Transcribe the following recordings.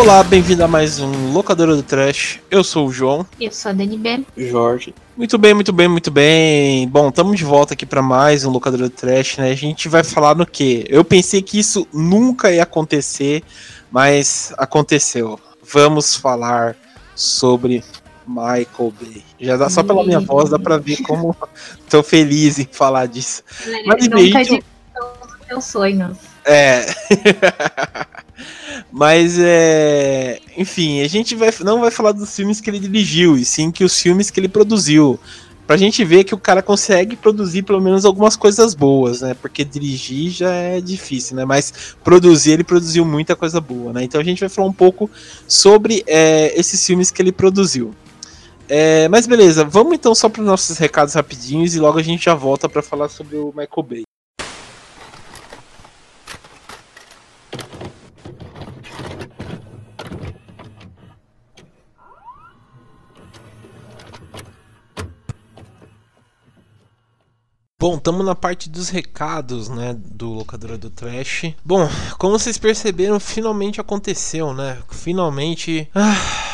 Olá, bem-vindo a mais um Locadora do Trash. Eu sou o João. Eu sou a Dani B. Jorge. Muito bem, muito bem, muito bem. Bom, estamos de volta aqui para mais um Locadora do Trash, né? A gente vai falar no quê? Eu pensei que isso nunca ia acontecer, mas aconteceu. Vamos falar sobre Michael Bay. Já dá só pela minha voz, dá pra ver como tô feliz em falar disso. Mas, Nunca gente... de meus sonhos. É. Mas é. Enfim, a gente vai, não vai falar dos filmes que ele dirigiu, e sim que os filmes que ele produziu. Pra gente ver que o cara consegue produzir pelo menos algumas coisas boas, né? Porque dirigir já é difícil, né? Mas produzir, ele produziu muita coisa boa, né? Então a gente vai falar um pouco sobre é, esses filmes que ele produziu. É, mas beleza, vamos então só para os nossos recados rapidinhos e logo a gente já volta para falar sobre o Michael Bay. Bom, estamos na parte dos recados, né, do locadora do Trash. Bom, como vocês perceberam, finalmente aconteceu, né? Finalmente. Ah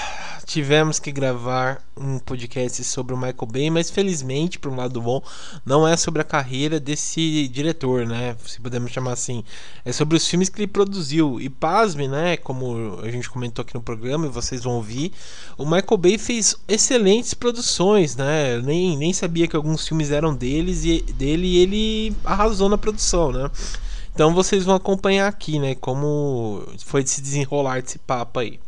tivemos que gravar um podcast sobre o Michael Bay, mas felizmente, por um lado bom, não é sobre a carreira desse diretor, né? Se podemos chamar assim. É sobre os filmes que ele produziu. E pasme, né? Como a gente comentou aqui no programa e vocês vão ouvir, o Michael Bay fez excelentes produções, né? Eu nem, nem sabia que alguns filmes eram deles e dele e ele arrasou na produção, né? Então vocês vão acompanhar aqui, né? Como foi se desenrolar desse papo aí.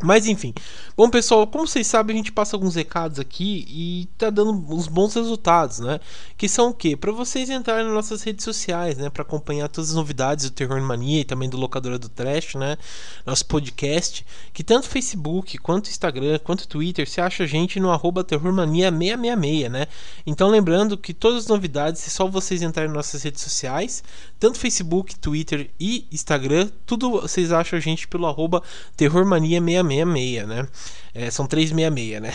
Mas enfim. Bom, pessoal, como vocês sabem, a gente passa alguns recados aqui e tá dando uns bons resultados, né? Que são o quê? Para vocês entrarem nas nossas redes sociais, né, para acompanhar todas as novidades do Terror Mania e também do Locadora do Trash, né? Nosso podcast, que tanto Facebook, quanto Instagram, quanto Twitter, você acha a gente no arroba terrormania666, né? Então lembrando que todas as novidades, é só vocês entrarem nas nossas redes sociais, tanto Facebook, Twitter e Instagram, tudo vocês acham a gente pelo arroba terrormania666 666, né? É, são 366, né?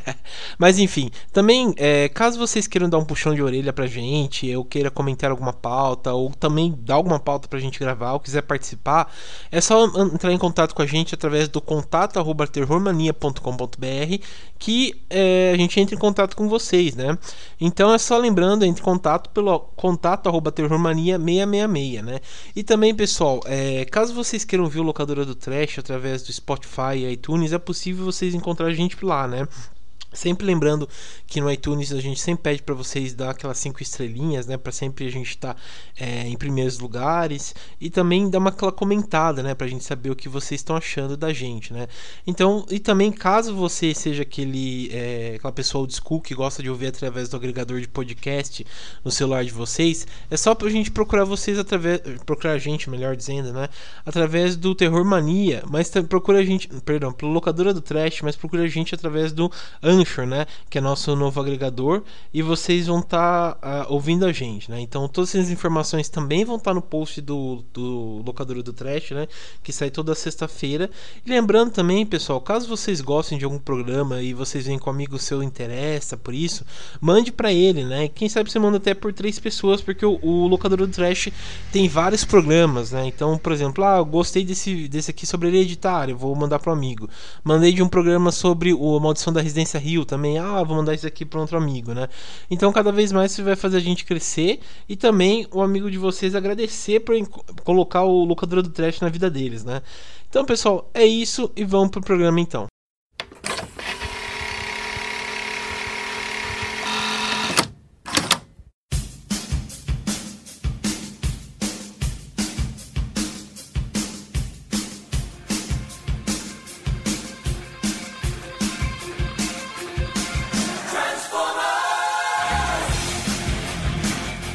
Mas enfim, também, é, caso vocês queiram dar um puxão de orelha pra gente, ou queira comentar alguma pauta, ou também dar alguma pauta pra gente gravar, ou quiser participar, é só entrar em contato com a gente através do contato arroba terrormania.com.br que é, a gente entra em contato com vocês, né? Então é só lembrando, entre em contato pelo contato arroba terrormania666, né? E também, pessoal, é, caso vocês queiram ver o Locadora do Trash através do Spotify e iTunes, é possível vocês encontrar a gente lá, né? Sempre lembrando que no iTunes a gente sempre pede para vocês dar aquelas cinco estrelinhas, né, para sempre a gente estar tá, é, em primeiros lugares e também dar uma aquela comentada, né, para a gente saber o que vocês estão achando da gente, né. Então e também caso você seja aquele é, aquela pessoa old school que gosta de ouvir através do agregador de podcast no celular de vocês, é só para a gente procurar vocês através procurar a gente, melhor dizendo, né, através do Terror Mania, mas procura a gente, perdão, pelo locadora do Trash, mas procura a gente através do Anchor, né? Que é nosso novo agregador. E vocês vão estar tá, uh, ouvindo a gente, né? Então todas essas informações também vão estar tá no post do, do Locador do Trash, né? Que sai toda sexta-feira. Lembrando também, pessoal, caso vocês gostem de algum programa e vocês veem com um amigo seu interessa por isso, mande para ele, né? Quem sabe você manda até por três pessoas, porque o, o Locador do Trash tem vários programas, né? Então, por exemplo, ah, eu gostei desse, desse aqui sobre hereditário, vou mandar pro amigo. Mandei de um programa sobre o, maldição da residência Rio também, ah, vou mandar isso aqui para outro amigo, né? Então cada vez mais isso vai fazer a gente crescer e também o amigo de vocês agradecer por colocar o locador do trash na vida deles, né? Então, pessoal, é isso e vamos pro programa então.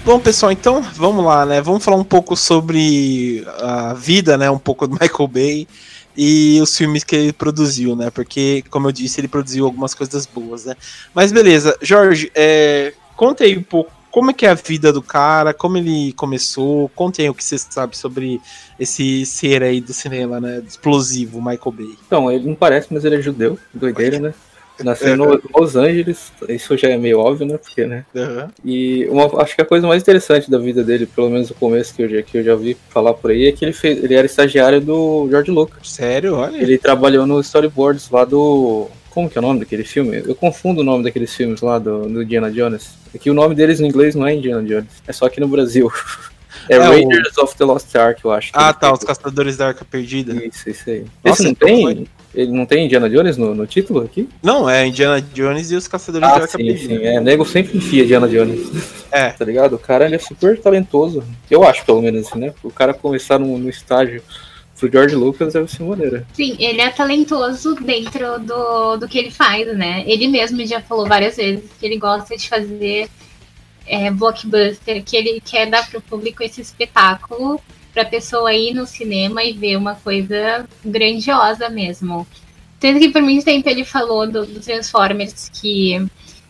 Bom, pessoal, então vamos lá, né? Vamos falar um pouco sobre a vida, né? Um pouco do Michael Bay e os filmes que ele produziu, né? Porque, como eu disse, ele produziu algumas coisas boas, né? Mas beleza, Jorge, é, conta aí um pouco como é que é a vida do cara, como ele começou, conte aí o que você sabe sobre esse ser aí do cinema, né? Explosivo, Michael Bay. Então, ele não parece, mas ele é judeu, doideira, né? Nasceu em Los Angeles, isso já é meio óbvio, né? Porque, né? Uhum. E uma, acho que a coisa mais interessante da vida dele, pelo menos no começo que eu, já, que eu já vi falar por aí, é que ele, fez, ele era estagiário do George Lucas. Sério? Olha. Ele trabalhou no storyboards lá do. Como que é o nome daquele filme? Eu confundo o nome daqueles filmes lá do, do Indiana Jones. É que o nome deles no inglês não é Indiana Jones, é só aqui no Brasil. É, É, o- Raiders of the Lost Ark, eu acho. Ah, tá, fez. os Caçadores da Arca Perdida. Isso, isso aí. Nossa, Esse não então tem? Ele não tem Indiana Jones no, no título aqui? Não, é Indiana Jones e os Caçadores da Ah, Arca sim, Perdida. sim. É, nego sempre enfia Indiana Jones. É. Tá ligado? O cara ele é super talentoso. Eu acho, pelo menos assim, né? O cara começar no, no estágio pro George Lucas deve ser maneira. Sim, ele é talentoso dentro do, do que ele faz, né? Ele mesmo já falou várias vezes que ele gosta de fazer é, blockbuster, que ele quer dar pro público esse espetáculo pra pessoa ir no cinema e ver uma coisa grandiosa mesmo. Tanto que por muito tempo ele falou do, do Transformers que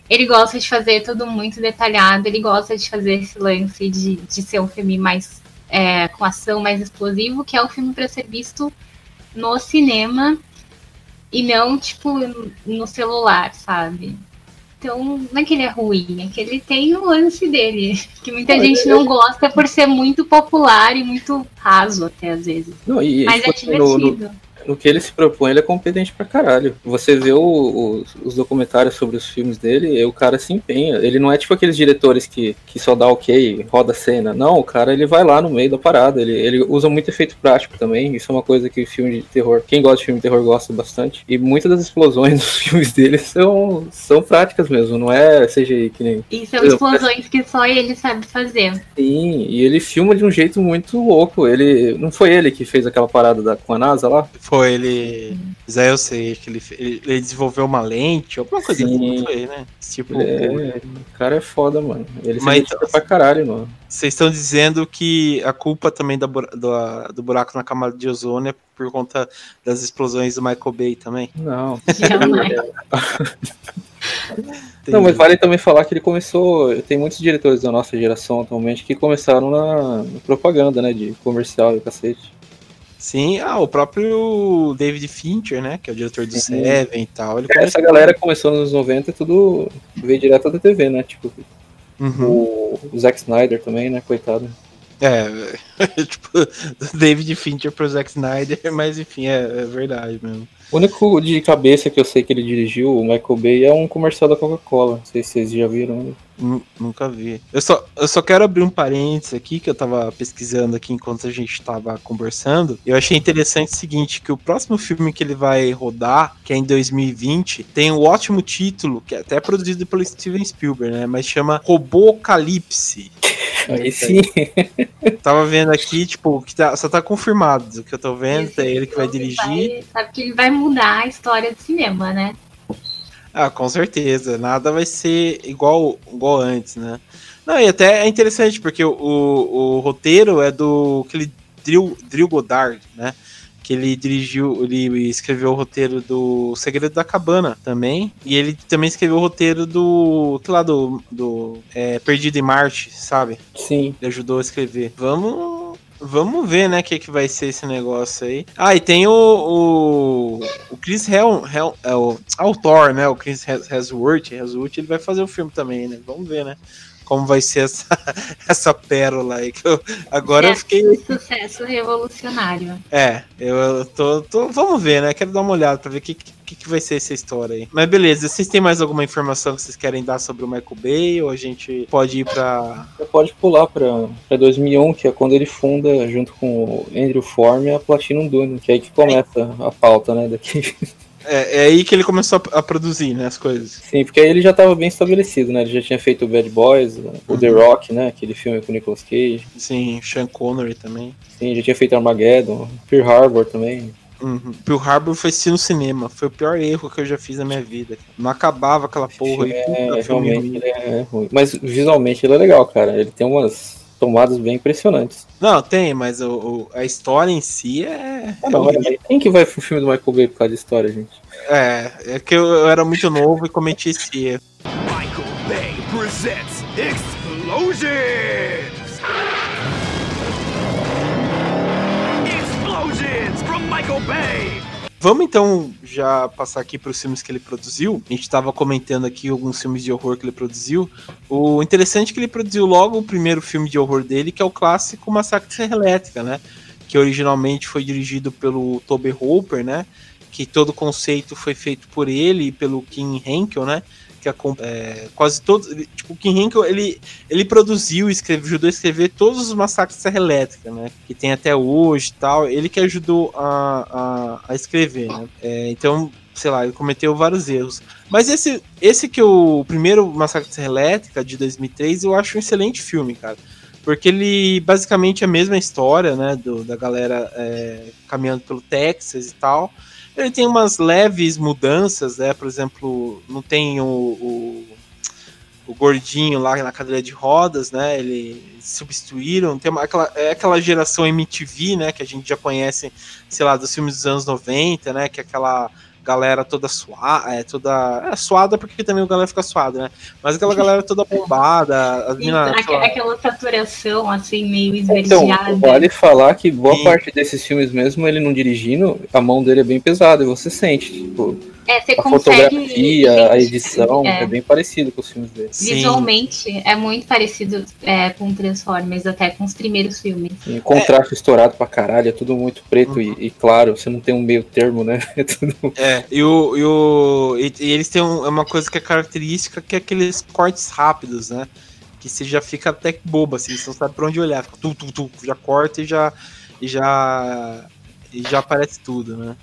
ele gosta de fazer tudo muito detalhado, ele gosta de fazer esse lance de, de ser um filme mais é, com ação, mais explosivo, que é um filme para ser visto no cinema e não, tipo, no celular, sabe? Então, não é que ele é ruim, é que ele tem o lance dele, que muita Não, gente não gosta por ser muito popular e muito raso até às vezes. Não, e Mas é assim, no, no, divertido. No que ele se propõe, ele é competente pra caralho. Você vê o- os, os documentários sobre os filmes dele, e o cara se empenha. Ele não é tipo aqueles diretores que, que só dá ok, roda a cena. Não, o cara ele vai lá no meio da parada. Ele, ele usa muito efeito prático também. Isso é uma coisa que filme de terror, quem gosta de filme de terror gosta bastante. E muitas das explosões dos filmes dele são, são práticas mesmo, não é CGI que nem. E são Eu- explosões que só ele sabe fazer. Sim, e ele filma de um jeito muito louco. Ele não foi ele que fez aquela parada da, com a NASA lá? Foi ele. Zé, eu sei que ele, ele, desenvolveu uma lente, alguma coisa Sim. assim, foi, né? Tipo, É, o cara é foda, mano. Ele se Mas dedica pra caralho, mano. vocês estão dizendo que a culpa também da, do, do buraco na camada de ozônio é por conta das explosões do Michael Bay também? Não. Jamais. Não, mas vale também falar que ele começou. Tem muitos diretores da nossa geração atualmente que começaram na, na propaganda, né? De comercial e cacete. Sim, ah, o próprio David Fincher, né? Que é o diretor do Sim. Seven e tal. Ele Essa galera começou nos anos 90 e tudo veio direto da TV, né? Tipo, Uhum. o, o Zack Snyder também, né? Coitado. É, tipo, David Fincher pro Zack Snyder, mas enfim, é, é verdade mesmo. O único de cabeça que eu sei que ele dirigiu, o Michael Bay, é um comercial da Coca-Cola. Não sei se vocês já viram. Nu- Nunca vi. Eu só, eu só quero abrir um parênteses aqui, que eu tava pesquisando aqui enquanto a gente tava conversando. Eu achei interessante o seguinte, que o próximo filme que ele vai rodar, que é em 2020, tem um ótimo título, que é até produzido pelo Steven Spielberg, né? Mas chama Robocalipse. Aí sim. Tava vendo aqui, tipo, que tá- só tá confirmado o que eu tô vendo, é ele que vai dirigir. Vai- sabe que ele vai mudar a história do cinema, né? Ah, com certeza. Nada vai ser igual, igual antes, né? Não, e até é interessante, porque o, o, roteiro é do aquele Drill, Drill Goddard, né? Que ele dirigiu, ele escreveu o roteiro do Segredo da Cabana também. E ele também escreveu o roteiro do. Que lá do. do é, Perdido em Marte, sabe? Sim. Ele ajudou a escrever. Vamos. Vamos ver, né, o que, que vai ser esse negócio aí. Ah, e tem o. O, o Chris Hel, Hel, é o, ah, o Thor, né? O Chris Hemsworth, Hemsworth, ele vai fazer o filme também, né? Vamos ver, né? Como vai ser essa, essa pérola aí. Que eu, agora eu É. fiquei. Sucesso revolucionário. É, eu, eu tô, tô- Vamos ver, né? Quero dar uma olhada pra ver o que, que, que vai ser essa história aí. Mas beleza, vocês têm mais alguma informação que vocês querem dar sobre o Michael Bay? Ou a gente pode ir pra. Você pode pular pra, pra 2001, que é quando ele funda, junto com o Andrew Form, a Platinum Dune, que é aí que começa a pauta, né, daqui. É, é aí que ele começou a, a produzir, né? As coisas. Sim, porque aí ele já estava bem estabelecido, né, ele já tinha feito o Bad Boys, o The Rock, né, aquele filme com o Nicolas Cage, Sim, Sean Connery também. sim, já tinha feito Armageddon, Pearl Harbor também. Uhum. Pearl Harbor foi assistir no cinema. Foi o pior erro que eu já fiz na minha vida. Não acabava aquela porra aí. É, Puta, filme realmente ele é ruim. Mas visualmente ele é legal, cara, ele tem umas tomadas bem impressionantes. Não, tem, mas o, o- a história em si é. Ah, não, mas quem que vai pro filme do Michael Bay por causa de história, gente? É, é que eu, eu era muito novo e cometi esse erro. Michael Bay presents Explosions! Explosions from Michael Bay! Vamos então já passar aqui para os filmes que ele produziu. A gente estava comentando aqui alguns filmes de horror que ele produziu. O interessante é que ele produziu logo o primeiro filme de horror dele, que é o clássico Massacre Serra Elétrica, né? Que originalmente foi dirigido pelo Toby Hooper, né? Que todo o conceito foi feito por ele e pelo Kim Henkel, né? Que é, quase todos. Tipo, o Kim Henkel, ele, ele produziu e escreve, ajudou a escrever todos os massacres de Serra Elétrica, né? Que tem até hoje tal. Ele que ajudou a, a, a escrever, né? É, então, sei lá, ele cometeu vários erros. Mas esse, esse que o primeiro Massacre de Serra Elétrica, de 2003, eu acho um excelente filme, cara. Porque ele basicamente é a mesma história, né? Do, da galera é, caminhando pelo Texas e tal. Ele tem umas leves mudanças, né? Por exemplo, não tem o, o, o gordinho lá na cadeira de rodas, né? Eles substituíram. Tem uma, aquela, é aquela geração MTV, né? Que a gente já conhece, sei lá, dos filmes dos anos 90, né? Que é aquela galera toda suada, é toda. É suada porque também o galera fica suada, né? Mas aquela galera toda bombada, as minas. Aquela, aquela saturação, assim, meio esverdeada. Então, vale falar que boa parte desses filmes mesmo, ele não dirigindo, a mão dele é bem pesada, e você sente, tipo. É, você a consegue. fotografia, a edição, é. é. bem parecido com os filmes dele. Visualmente, é muito parecido é, com Transformers, até com os primeiros filmes. Sim, contraste é. estourado pra caralho, é tudo muito preto uhum. e, e, claro, você não tem um meio termo, né? É, tudo... é e, o, e, o, e, e eles têm um, uma coisa que é característica, que é aqueles cortes rápidos, né? Que você já fica até bobo, assim, você não sabe pra onde olhar, fica tu, tu, tu, já corta e já. E já. E já aparece tudo, né?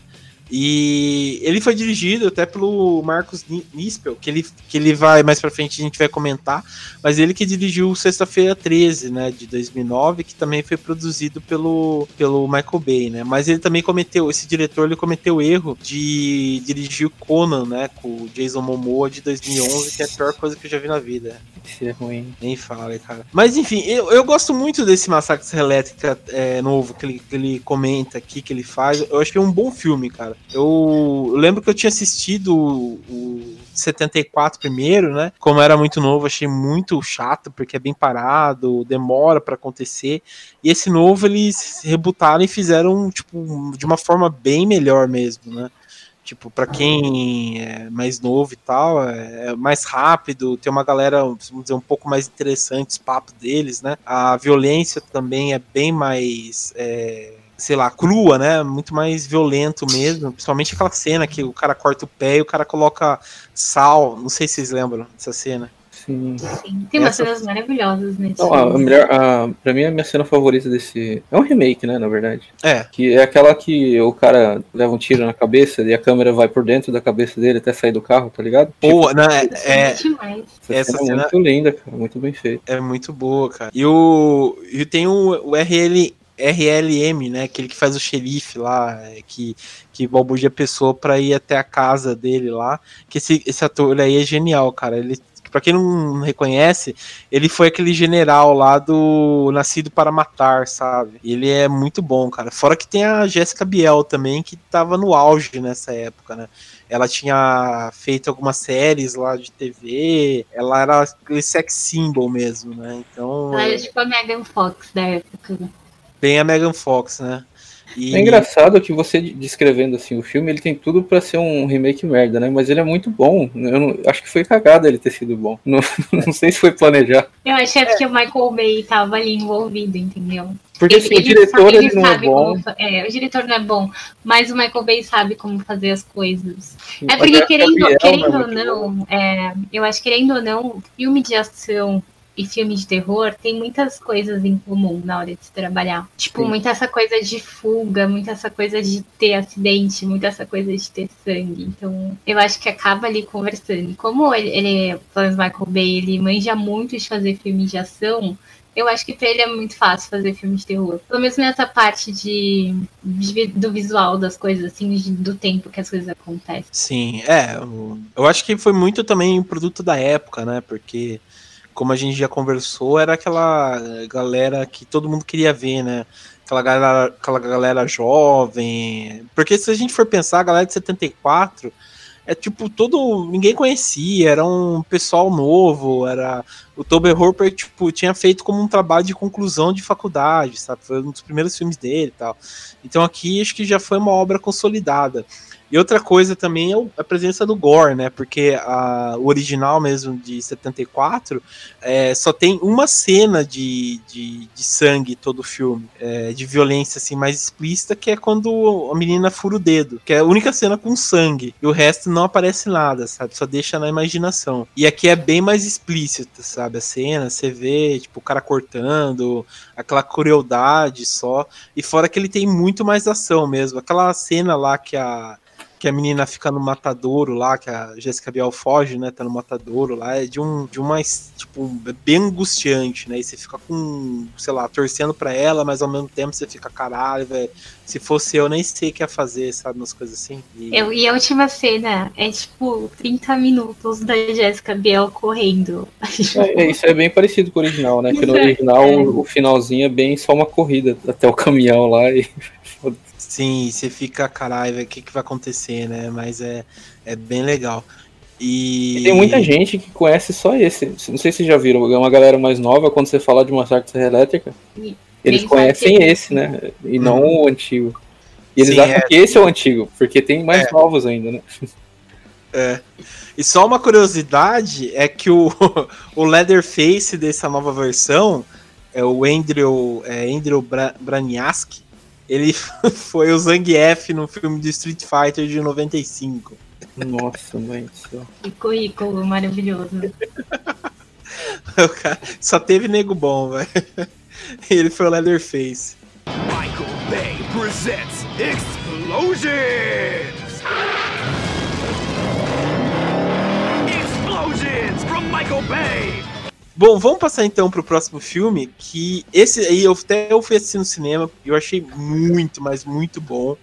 E ele foi dirigido até pelo Marcos Nispel, que ele, que ele vai mais pra frente a gente vai comentar, mas ele que dirigiu Sexta-feira 13, né, de 2009, que também foi produzido pelo, pelo Michael Bay, né? Mas ele também cometeu, esse diretor, ele cometeu o erro de dirigir o Conan, né, com o Jason Momoa de 2011, que é a pior coisa que eu já vi na vida. Isso é ruim. Nem fala, cara. Mas enfim, eu, eu gosto muito desse Massacre Elétrica é, novo que ele, que ele comenta aqui, que ele faz. Eu achei um bom filme, cara. Eu lembro que eu tinha assistido o 74 primeiro, né? Como era muito novo, achei muito chato, porque é bem parado, demora para acontecer. E esse novo eles rebutaram e fizeram, tipo, de uma forma bem melhor mesmo, né? Tipo, para quem é mais novo e tal, é, mais rápido, tem uma galera, vamos dizer, um pouco mais interessante os papos deles, né? A violência também é bem mais. É, sei lá, crua, né? Muito mais violento mesmo. Principalmente aquela cena que o cara corta o pé e o cara coloca sal. Não sei se vocês lembram dessa cena. Sim. Sim. Tem umas Essa... cenas maravilhosas nesse Não, a, melhor, a, pra mim, a minha cena favorita desse. É um remake, né, na verdade. É. Que é aquela que o cara leva um tiro na cabeça e a câmera vai por dentro da cabeça dele até sair do carro, tá ligado? Boa, tipo, né? É. é... Essa, Essa cena, cena, é muito linda, cara. Muito bem feita. É muito boa, cara. E o. E tem o, o RL. RLM, né? Aquele que faz o xerife lá, que, que balbuja a pessoa pra ir até a casa dele lá. Que esse, esse ator aí é genial, cara. Ele, pra quem não reconhece, ele foi aquele general lá do Nascido para Matar, sabe? Ele é muito bom, cara. Fora que tem a Jéssica Biel também, que tava no auge nessa época, né? Ela tinha feito algumas séries lá de TV, ela era aquele sex symbol mesmo, né? Então. Ela era tipo a Megan Fox da época, né? Bem a Megan Fox, né? E... É engraçado que você descrevendo assim o filme, ele tem tudo para ser um remake merda, né? Mas ele é muito bom. Eu não, acho que foi cagada ele ter sido bom. Não, não sei se foi planejar. Eu achei é. que o Michael Bay tava ali envolvido, entendeu? Porque assim, ele, o diretor ele, ele não é bom. Como, é, o diretor não é bom, mas o Michael Bay sabe como fazer as coisas. É porque, querendo, querendo é ou não, é, eu acho que querendo ou não, filme de ação e filme de terror tem muitas coisas em comum na hora de se trabalhar. Tipo, Sim. muita essa coisa de fuga, muita essa coisa de ter acidente, muita essa coisa de ter sangue. Então, eu acho que acaba ali conversando. Como ele, ele pelo Michael Bay, ele manja muito de fazer filme de ação, eu acho que pra ele é muito fácil fazer filme de terror. Pelo menos nessa parte de, de do visual das coisas, assim, de, do tempo que as coisas acontecem. Sim, é. Eu acho que foi muito também produto da época, né? Porque como a gente já conversou, era aquela galera que todo mundo queria ver, né? Aquela galera, aquela galera jovem. Porque se a gente for pensar, a galera de 74 é tipo todo. ninguém conhecia, era um pessoal novo, era o Toby Hooper, tipo, tinha feito como um trabalho de conclusão de faculdade, sabe? Foi um dos primeiros filmes dele e tal. Então aqui acho que já foi uma obra consolidada. E outra coisa também é a presença do gore, né? Porque a, o original mesmo de 74 é, só tem uma cena de, de, de sangue todo o filme, é, de violência assim mais explícita, que é quando a menina fura o dedo, que é a única cena com sangue. E o resto não aparece nada, sabe? Só deixa na imaginação. E aqui é bem mais explícita, sabe? A cena, você vê, tipo, o cara cortando, aquela crueldade só. E fora que ele tem muito mais ação mesmo. Aquela cena lá que a que a menina fica no matadouro lá, que a Jéssica Biel foge, né? Tá no matadouro lá, é de um de uma tipo bem angustiante, né? E você fica com, sei lá, torcendo para ela, mas ao mesmo tempo você fica caralho, velho. Se fosse eu nem sei o que ia fazer, sabe, umas coisas assim. E... Eu, e a última cena é tipo 30 minutos da Jéssica Biel correndo. É, é, isso é bem parecido com o original, né? Que no original é. o, o finalzinho é bem só uma corrida até o caminhão lá e Sim, você fica, caralho, o que, que vai acontecer, né? Mas é, é bem legal. E... e... tem muita gente que conhece só esse. Não sei se vocês já viram, é uma galera mais nova, quando você fala de uma Serra Elétrica, e eles conhecem esse, né? E não hum. o antigo. E eles Sim, acham é. que esse é o antigo, porque tem mais é. novos ainda, né? É. E só uma curiosidade é que o, o Leatherface dessa nova versão é o Andrew, é Andrew Bra Braniaski, ele foi o Zangief no filme de Street Fighter de 95. Nossa, mãe Que currículo maravilhoso. só teve nego bom, velho. Ele foi o Leatherface. Michael Bay presents Explosions! Explosions from Michael Bay! Bom, vamos passar então pro próximo filme, que esse aí eu até eu fui assistir no cinema, eu achei muito, mas muito bom.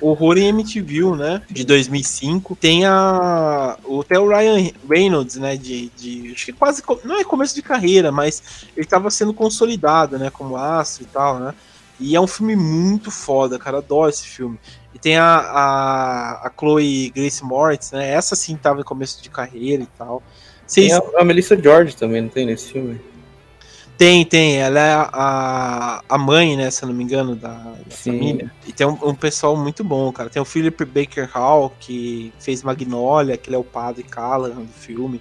Horror em MTV, né? De 2005. Tem a. Até o Ryan Reynolds, né? De, de. Acho que quase. Não é começo de carreira, mas ele estava sendo consolidado, né? Como astro e tal, né? E é um filme muito foda, cara. Adoro esse filme. E tem a, a, a Chloe Grace Moritz, né? Essa sim tava em começo de carreira e tal. Tem a, a Melissa George também, não tem nesse filme? Tem, tem. Ela é a, a mãe, né, se eu não me engano, da, da família. E tem um, um, pessoal muito bom, cara. Tem o Philip Baker Hall, que fez Magnolia, que ele é o padre Callahan do filme.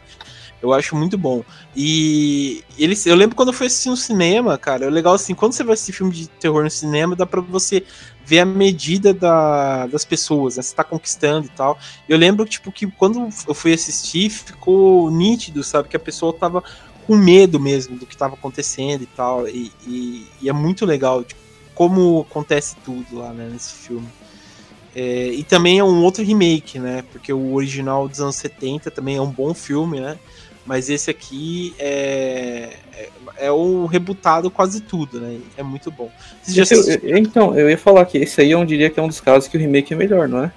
Eu acho muito bom. E eles, eu lembro quando eu fui assistir no cinema, cara, é legal assim, quando você vai assistir filme de terror no cinema, dá pra você ver a medida da, das pessoas, né? Você tá conquistando e tal. Eu lembro, tipo, que quando eu fui assistir, ficou nítido, sabe? Que a pessoa tava com medo mesmo do que tava acontecendo e tal. E, e, e é muito legal, tipo, como acontece tudo lá, né, nesse filme. É, e também é um outro remake, né? Porque o original dos anos 70 também é um bom filme, né? Mas esse aqui é, é, é o rebutado quase tudo, né? É muito bom. eu, então, eu ia falar que esse aí eu diria que é um dos casos que o remake é melhor, não é?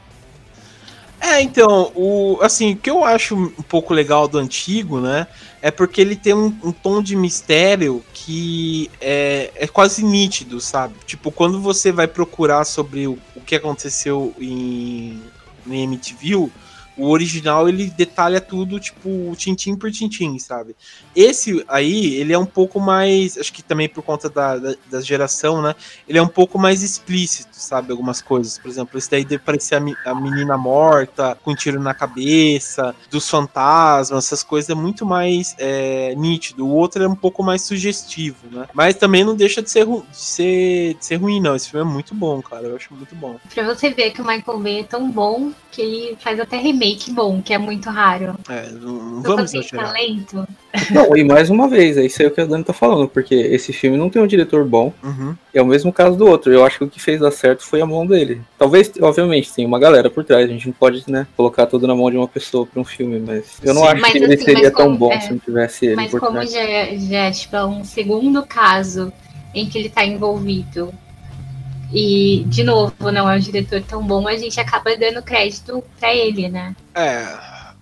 É, então, o, assim, o que eu acho um pouco legal do antigo, né, é porque ele tem um, um tom de mistério que é, é, quase nítido, sabe? Tipo, quando você vai procurar sobre o, o que aconteceu em, em MTV, o original ele detalha tudo, tipo, tintim por tintim, sabe? Esse aí, ele é um pouco mais. Acho que também por conta da, da, da geração, né? Ele é um pouco mais explícito, sabe? Algumas coisas. Por exemplo, esse daí deve parecer a, a menina morta, com um tiro na cabeça, dos fantasmas, essas coisas é muito mais é, nítido. O outro é um pouco mais sugestivo, né? Mas também não deixa de ser, de ser, de ser ruim, não. Esse filme é muito bom, cara. Eu acho muito bom. Pra você ver que o Michael Bay é tão bom que ele faz até remake bom, que é muito raro. É, não, vamos exagerar. talento. Não, e mais uma vez, é isso aí que a Dani tá falando, porque esse filme não tem um diretor bom, uhum. é o mesmo caso do outro. Eu acho que o que fez dar certo foi a mão dele. Talvez, obviamente, tem uma galera por trás, a gente não pode, né, colocar tudo na mão de uma pessoa pra um filme, mas eu não Sim. acho mas, que assim, ele seria tão bom é, se não tivesse ele Mas como trás. já, é, já é, tipo, um segundo caso em que ele tá envolvido e, de novo, não é um diretor tão bom, a gente acaba dando crédito para ele, né? É.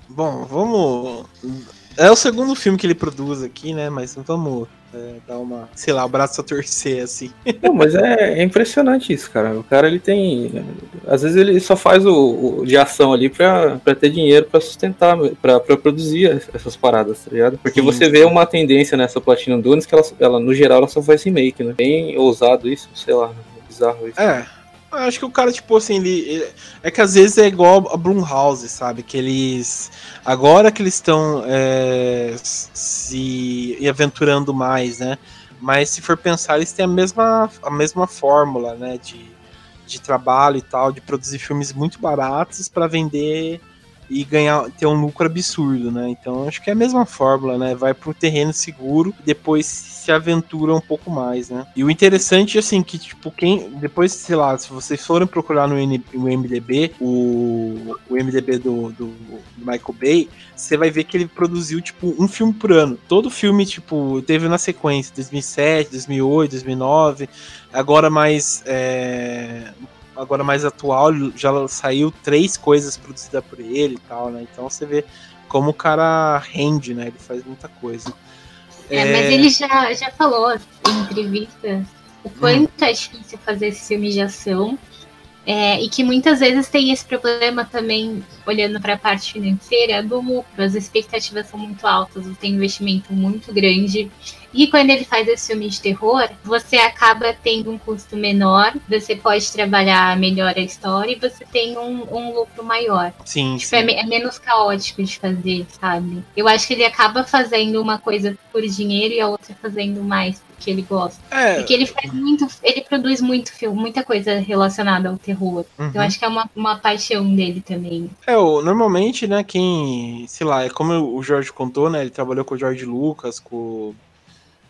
Bom, vamos. É o segundo filme que ele produz aqui, né? Mas vamos é, dar uma, sei lá, o braço a torcer, assim. Não, mas é, é impressionante isso, cara. O cara, ele tem. Às vezes ele só faz o, o de ação ali pra, pra ter dinheiro pra sustentar, pra, pra produzir essas paradas, tá ligado? Porque Sim, você vê uma tendência nessa Platinum Dunes que ela, ela, no geral, ela só faz remake, né? Bem ousado isso, sei lá, bizarro isso. É. Acho que o cara, tipo assim, ele, É que às vezes é igual a Blumhouse, sabe? Que eles. Agora que eles estão é, se aventurando mais, né? Mas se for pensar, eles têm a mesma, a mesma fórmula, né? De, de trabalho e tal, de produzir filmes muito baratos para vender e ganhar ter um lucro absurdo, né? Então acho que é a mesma fórmula, né? Vai um terreno seguro, depois se aventura um pouco mais, né? E o interessante assim que tipo quem depois sei lá, se vocês forem procurar no, N- MDB o, o MDB do, do Michael Bay, você vai ver que ele produziu tipo um filme por ano. Todo filme tipo teve na sequência 2007, 2008, 2009, agora mais é, agora mais atual, já saiu três coisas produzidas por ele e tal, né? Então você vê como o cara rende, né? Ele faz muita coisa. É, mas ele já, já falou em entrevistas o quanto é difícil fazer esse filme de ação. é, e que muitas vezes tem esse problema também, olhando para a parte financeira, do lucro. As expectativas são muito altas, tem um investimento muito grande. E quando ele faz esse filme de terror, você acaba tendo um custo menor, você pode trabalhar melhor a história e você tem um, um lucro maior. Sim, Tipo, é, sim. me- é menos caótico de fazer, sabe? Eu acho que ele acaba fazendo uma coisa por dinheiro e a outra fazendo mais porque ele gosta. É, Porque ele faz muito, ele produz muito filme, muita coisa relacionada ao terror. uhum. Eu acho que é uma, uma paixão dele também. É, o- normalmente, né, quem, sei lá, é como o Jorge contou, né, ele trabalhou com o George Lucas, com...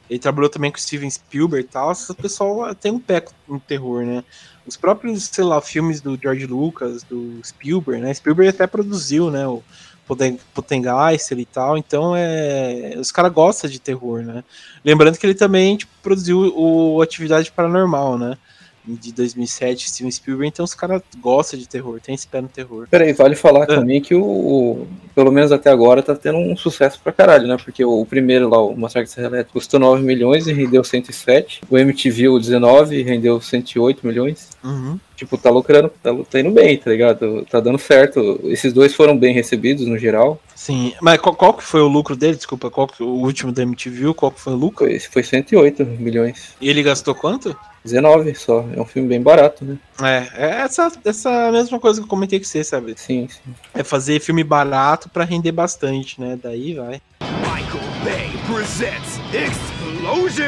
Ele trabalhou também com o Steven Spielberg e tal, esse pessoal tem um pé no terror, né. Os próprios, sei lá, filmes do George Lucas, do Spielberg, né, Spielberg até produziu, né, o Poten- Potengeister e tal, então é... Os caras gostam de terror, né. Lembrando que ele também, tipo, produziu o Atividade Paranormal, né, de 2007, Steven Spielberg, então os caras gostam de terror, tem esse pé no terror. Peraí, vale falar Ah. também que o, o- pelo menos até agora, tá tendo um sucesso pra caralho, né? Porque o, o primeiro lá, o Massacre da Serra Elétrica, custou 9 milhões e rendeu 107. O MTV, o 19, e rendeu 108 milhões. Uhum. Tipo, tá lucrando, tá, tá indo bem, tá ligado? Tá dando certo. Esses dois foram bem recebidos no geral. Sim, mas qual, qual que foi o lucro dele? Desculpa, qual que, o último da MTV, qual que foi o lucro? Foi, foi 108 milhões. E ele gastou quanto? 19 só. É um filme bem barato, né? É, é essa, essa mesma coisa que eu comentei com você, sabe? Sim, sim. É fazer filme barato pra render bastante, né? Daí vai. Michael Bay presents Explosions!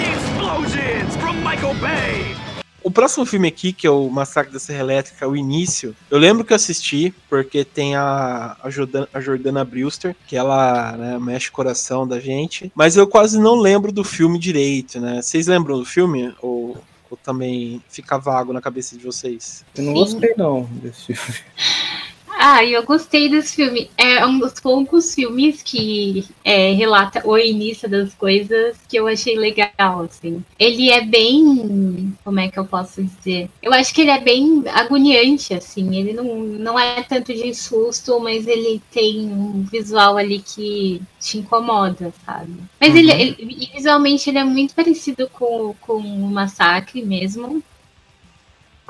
Explosions from Michael Bay! O próximo filme aqui, que é o Massacre da Serra Elétrica, o início, eu lembro que eu assisti, porque tem a, a, Jordana, a Jordana Brewster, que ela né, mexe o coração da gente, mas eu quase não lembro do filme direito, né? Vocês lembram do filme? Ou, ou também fica vago na cabeça de vocês? Eu não Sim. gostei, não, desse filme. Ah, eu gostei desse filme. É um dos poucos filmes que é, relata o início das coisas que eu achei legal, assim. Ele é bem. Como é que eu posso dizer? Eu acho que ele é bem agoniante, assim. Ele não, não é tanto de susto, mas ele tem um visual ali que te incomoda, sabe? Mas Uhum. ele, ele- visualmente ele é muito parecido com, com o Massacre mesmo.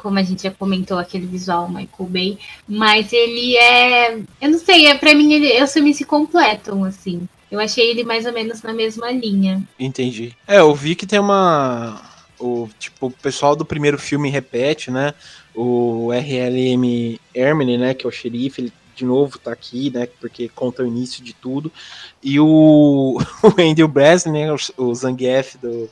Como a gente já comentou, aquele visual Michael Bay. Mas ele é. Eu não sei, é, pra mim ele, os filmes se completam, assim. Eu achei ele mais ou menos na mesma linha. Entendi. É, eu vi que tem uma. O, tipo, o pessoal do primeiro filme repete, né? O RLM Hermine, né? Que é o xerife, ele de novo tá aqui, né? Porque conta o início de tudo. E o, o Andrew Brasney, né? O, o Zangief do,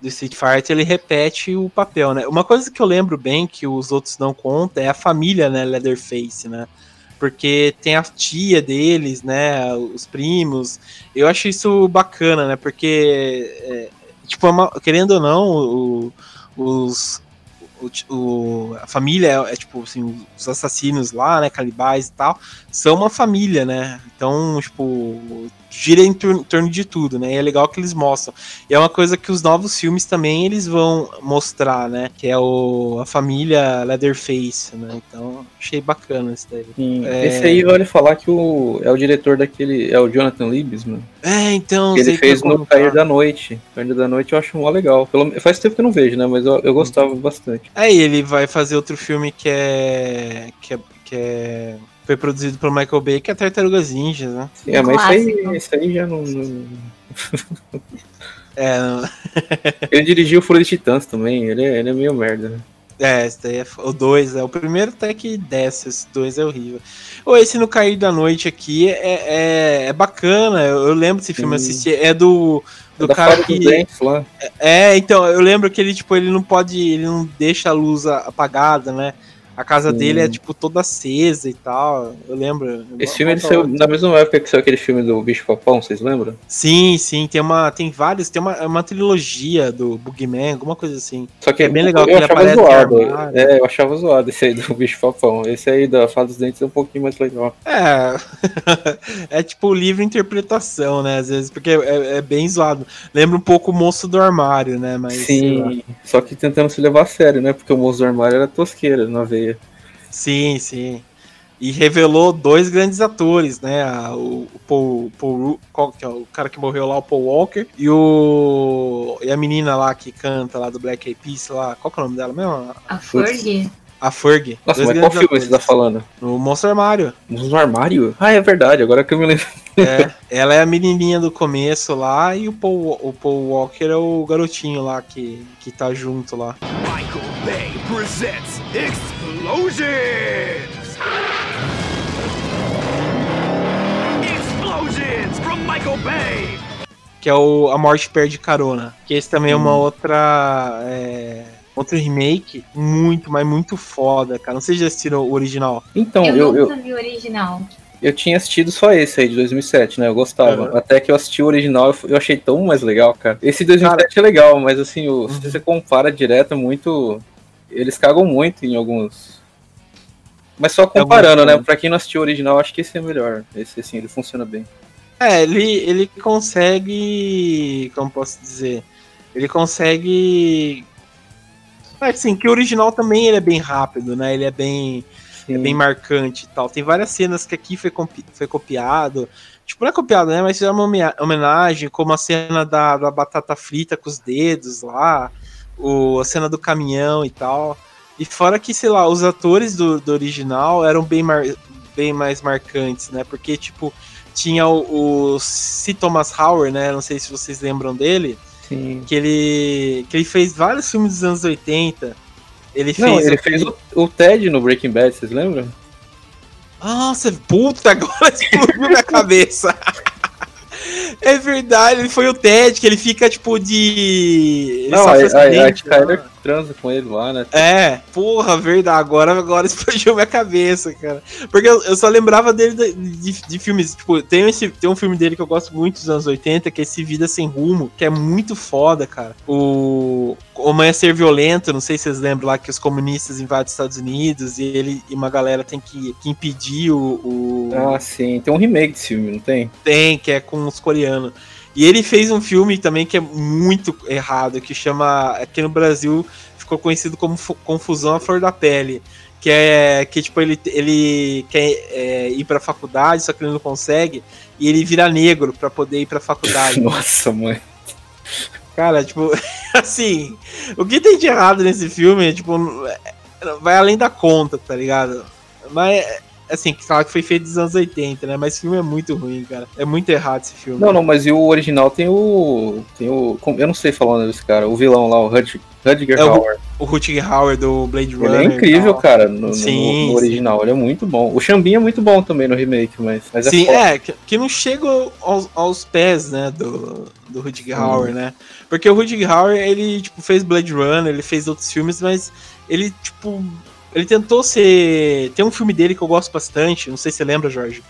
do Street Fighter, ele repete o papel, né? Uma coisa que eu lembro bem, que os outros não contam, é a família, né? Leatherface, né? Porque tem a tia deles, né? Os primos. Eu acho isso bacana, né? Porque, é, tipo, é querendo ou não, o- os, o, a família é, é, tipo assim, os assassinos lá, né, canibais e tal, são uma família, né? Então, tipo, gira em tor- em torno de tudo, né? E é legal que eles mostram. E é uma coisa que os novos filmes também eles vão mostrar, né? Que é o, a família Leatherface, né? Então, achei bacana isso daí. Sim. É. Esse aí vale falar que o, é o diretor daquele. É o Jonathan Liebesman. É, então, Que ele fez no. Cair da Noite. Cair da Noite eu acho mó legal. Pelo, faz tempo que eu não vejo, né? Mas eu, eu gostava bastante. É, e ele vai fazer outro filme que é. que é. Que é foi produzido pelo Michael Bay, que é Tartarugas Ninjas, né? Sim, é, mas isso aí, isso aí já não. não- É, Ele dirigiu o Fúria de Titãs também. Ele é, ele é meio merda, né? é esse daí é o 2, é o primeiro até que desce, esse 2 é horrível. Ou esse no Cair da Noite aqui é, é, é bacana, eu, eu lembro desse filme, assisti, é do, do É cara que... Dentes lá. É, então, eu lembro que ele, tipo, ele não pode, ele não deixa a luz apagada, né? A casa Sim. dele é, tipo, toda acesa e tal, eu lembro. Esse filme ele saiu na mesma época que saiu aquele filme do Bicho Papão, vocês lembram? Sim, sim, tem uma, tem vários, tem uma, uma trilogia do Boogeyman, alguma coisa assim. Só que É bem legal, eu que ele achava zoado. É, eu achava zoado esse aí do Bicho Papão. Esse aí da Fada dos Dentes é um pouquinho mais legal. É, é tipo livre interpretação, né, às vezes, porque é, é bem zoado. Lembra um pouco o Moço do Armário, né, mas... Sim, só que tentando se levar a sério, né? Porque o moço do armário era tosqueira na veia. Sim, sim. E revelou dois grandes atores, né? O, o Paul, Paul Ru- qual que é o cara que morreu lá, o Paul Walker, e o e a menina lá que canta lá do Black Eyed Peas lá, qual que é o nome dela mesmo? A Ferg. A Ferg. Nossa, Dois mas qual filme você tá atores. falando? No Monstro Armário. Do armário? Ah, é verdade, agora que eu me lembro. É, ela é a menininha do começo lá e o Paul, o Paul Walker é o garotinho lá que, que tá junto lá. Michael Bay presents Explosions! Explosions from Michael Bay! Que é o A Morte Perde Carona. Que esse também é uma Hum. outra. É, outro remake muito, mas muito foda, cara. Não sei se já assistiram o original. Então, eu, eu, eu, nunca vi o original. eu tinha assistido só esse aí de 2007, né? Eu gostava. Uhum. Até que eu assisti o original, eu- eu achei tão mais legal, cara. Esse 2007 é legal, mas assim, o- Uhum. se você compara direto, é muito. Eles cagam muito em alguns. Mas só comparando, né? Pra quem não assistiu o original, acho que esse é melhor. Esse, assim, ele funciona bem. É, ele, ele consegue. Como posso dizer? Ele consegue. É assim, que o original também ele é bem rápido, né? Ele é bem. é bem marcante e tal. Tem várias cenas que aqui foi, foi copiado. Tipo, não é copiado, né? Mas fizeram uma homenagem, como a cena da, da batata frita com os dedos lá, o, a cena do caminhão e tal. E fora que, sei lá, os atores do, do original eram bem, mar- bem mais marcantes, né? Porque, tipo, tinha o, o C. Thomas Howard, né? Não sei se vocês lembram dele. Sim. Que ele, que ele fez vários filmes dos anos 80. Ele Não, fez. ele fez o, o Ted no Breaking Bad, vocês lembram? Nossa, puta, agora explodiu minha cabeça. É verdade, ele foi o Ted, que ele fica tipo de. Ele não, a, a, a? Transa com ele lá, né? É, porra, verdade. Agora, agora explodiu minha cabeça, cara. Porque eu, eu só lembrava dele de, de- de filmes. Tipo, tem, esse, tem um filme dele que eu gosto muito dos anos 80, que é esse Vida Sem Rumo, que é muito foda, cara. O. O Amanhecer Violento, não sei se vocês lembram lá que os comunistas invadem os Estados Unidos e ele e uma galera tem que, que impedir o- o, Ah, sim. Tem um remake desse filme, não tem? tem, que é com os coreanos. E ele fez um filme também que é muito errado, que chama. Aqui no Brasil ficou conhecido como Fu- Confusão à Flor da Pele. Que é que, tipo, ele, ele quer é, ir pra faculdade, só que ele não consegue, e ele vira negro pra poder ir pra faculdade. Nossa, mãe. Cara, tipo, assim, o que tem de errado nesse filme, tipo, é- vai além da conta, tá ligado? Mas, assim, claro que foi feito nos anos 80, né? Mas esse filme é muito ruim, cara. É muito errado esse filme. Não, não, mas e o original tem o. Tem o. Eu não sei falar o nome desse cara, o vilão lá, o Rud- Rutger É o- Hauer. O Rutger Hauer do Blade Ele Runner. é incrível, cara, no, no- Sim, no original. Ele é muito bom. O Xambin é muito bom também no remake, mas, mas Sim, é é, que, que não chega aos, aos pés, né, do, do Rutger Sim. Hauer, né? Porque o Rutger Hauer, ele, tipo, fez Blade Runner, ele fez outros filmes, mas ele, tipo, ele tentou ser... Tem um filme dele que eu gosto bastante, não sei se você lembra, Jorge,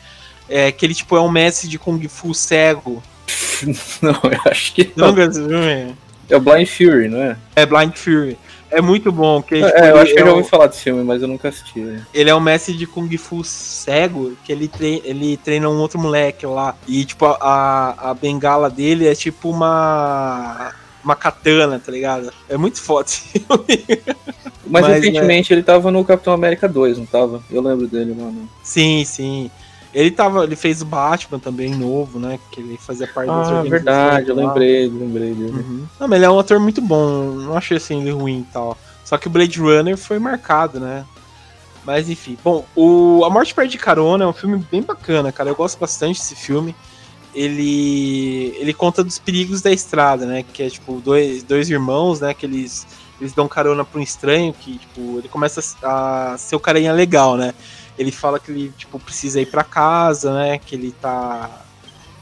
é que ele, tipo, é um mestre de Kung Fu cego. Não, eu acho que Não não. filme? É o Blind Fury, não é? É Blind Fury. É muito bom. Que, tipo, É, eu acho que eu já é o- ouvi falar desse filme, mas eu nunca assisti. né? Ele é um mestre de Kung Fu cego, que ele, tre ele treina um outro moleque lá. E, tipo, a, a bengala dele é tipo uma. Uma katana, tá ligado? É muito foda esse filme. Mas, Mas, recentemente ele tava no Capitão América 2, não tava? Eu lembro dele, mano. Sim, sim. Ele tava. Ele fez o Batman também novo, né? Que ele fazia parte das Ah, organizações verdade, eu lembrei, lembrei dele. Uhum. Não, mas ele é um ator muito bom. Não achei assim ele ruim e tal. Só que o Blade Runner foi marcado, né? Mas enfim. Bom, o A Morte Perde Carona é um filme bem bacana, cara. Eu gosto bastante desse filme. Ele ele conta dos perigos da estrada, né? Que é tipo dois, dois irmãos, né? Que eles, eles dão carona pra um estranho que, tipo, ele começa a, ser o carinha legal, né? Ele fala que ele, tipo, precisa ir pra casa, né? Que ele tá.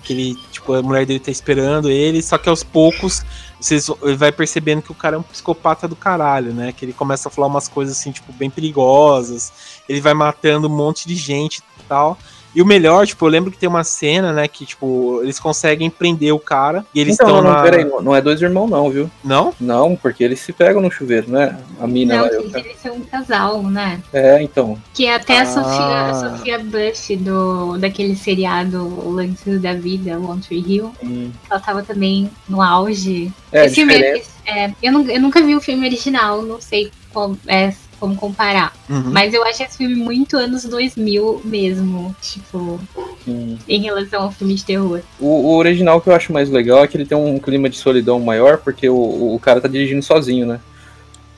Que ele, tipo, a mulher dele tá esperando ele, só que aos poucos vocês vai percebendo que o cara é um psicopata do caralho, né? Que ele começa a falar umas coisas assim, tipo, bem perigosas. Ele vai matando um monte de gente e tal. E o melhor, tipo, eu lembro que tem uma cena, né, que, tipo, eles conseguem prender o cara e eles então, estão não, não, na... peraí, não, não é dois irmãos não, viu? Não? Não, porque eles se pegam no chuveiro, né? A mina Não, lá. eu- gente, eles são um casal, né? É, então. Que até Ah. a Sofia, a Sofia Bush do, daquele seriado O Lance da Vida, One Tree Hill, hum, ela tava também no auge. É, Esse filme, diferente. é, eu, nu- eu nunca vi o filme original, não sei como, é, como comparar. Uhum. Mas eu acho esse filme muito anos 2000 mesmo, tipo, Hum. em relação ao filme de terror. O, o original que eu acho mais legal é que ele tem um clima de solidão maior, porque o, o cara tá dirigindo sozinho, né?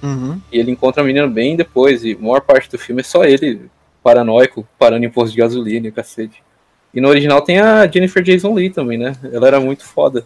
Uhum. E ele encontra a menina bem depois, e a maior parte do filme é só ele, paranoico, parando em posto de gasolina e cacete. E no original tem a Jennifer Jason Lee também, né? Ela era muito foda.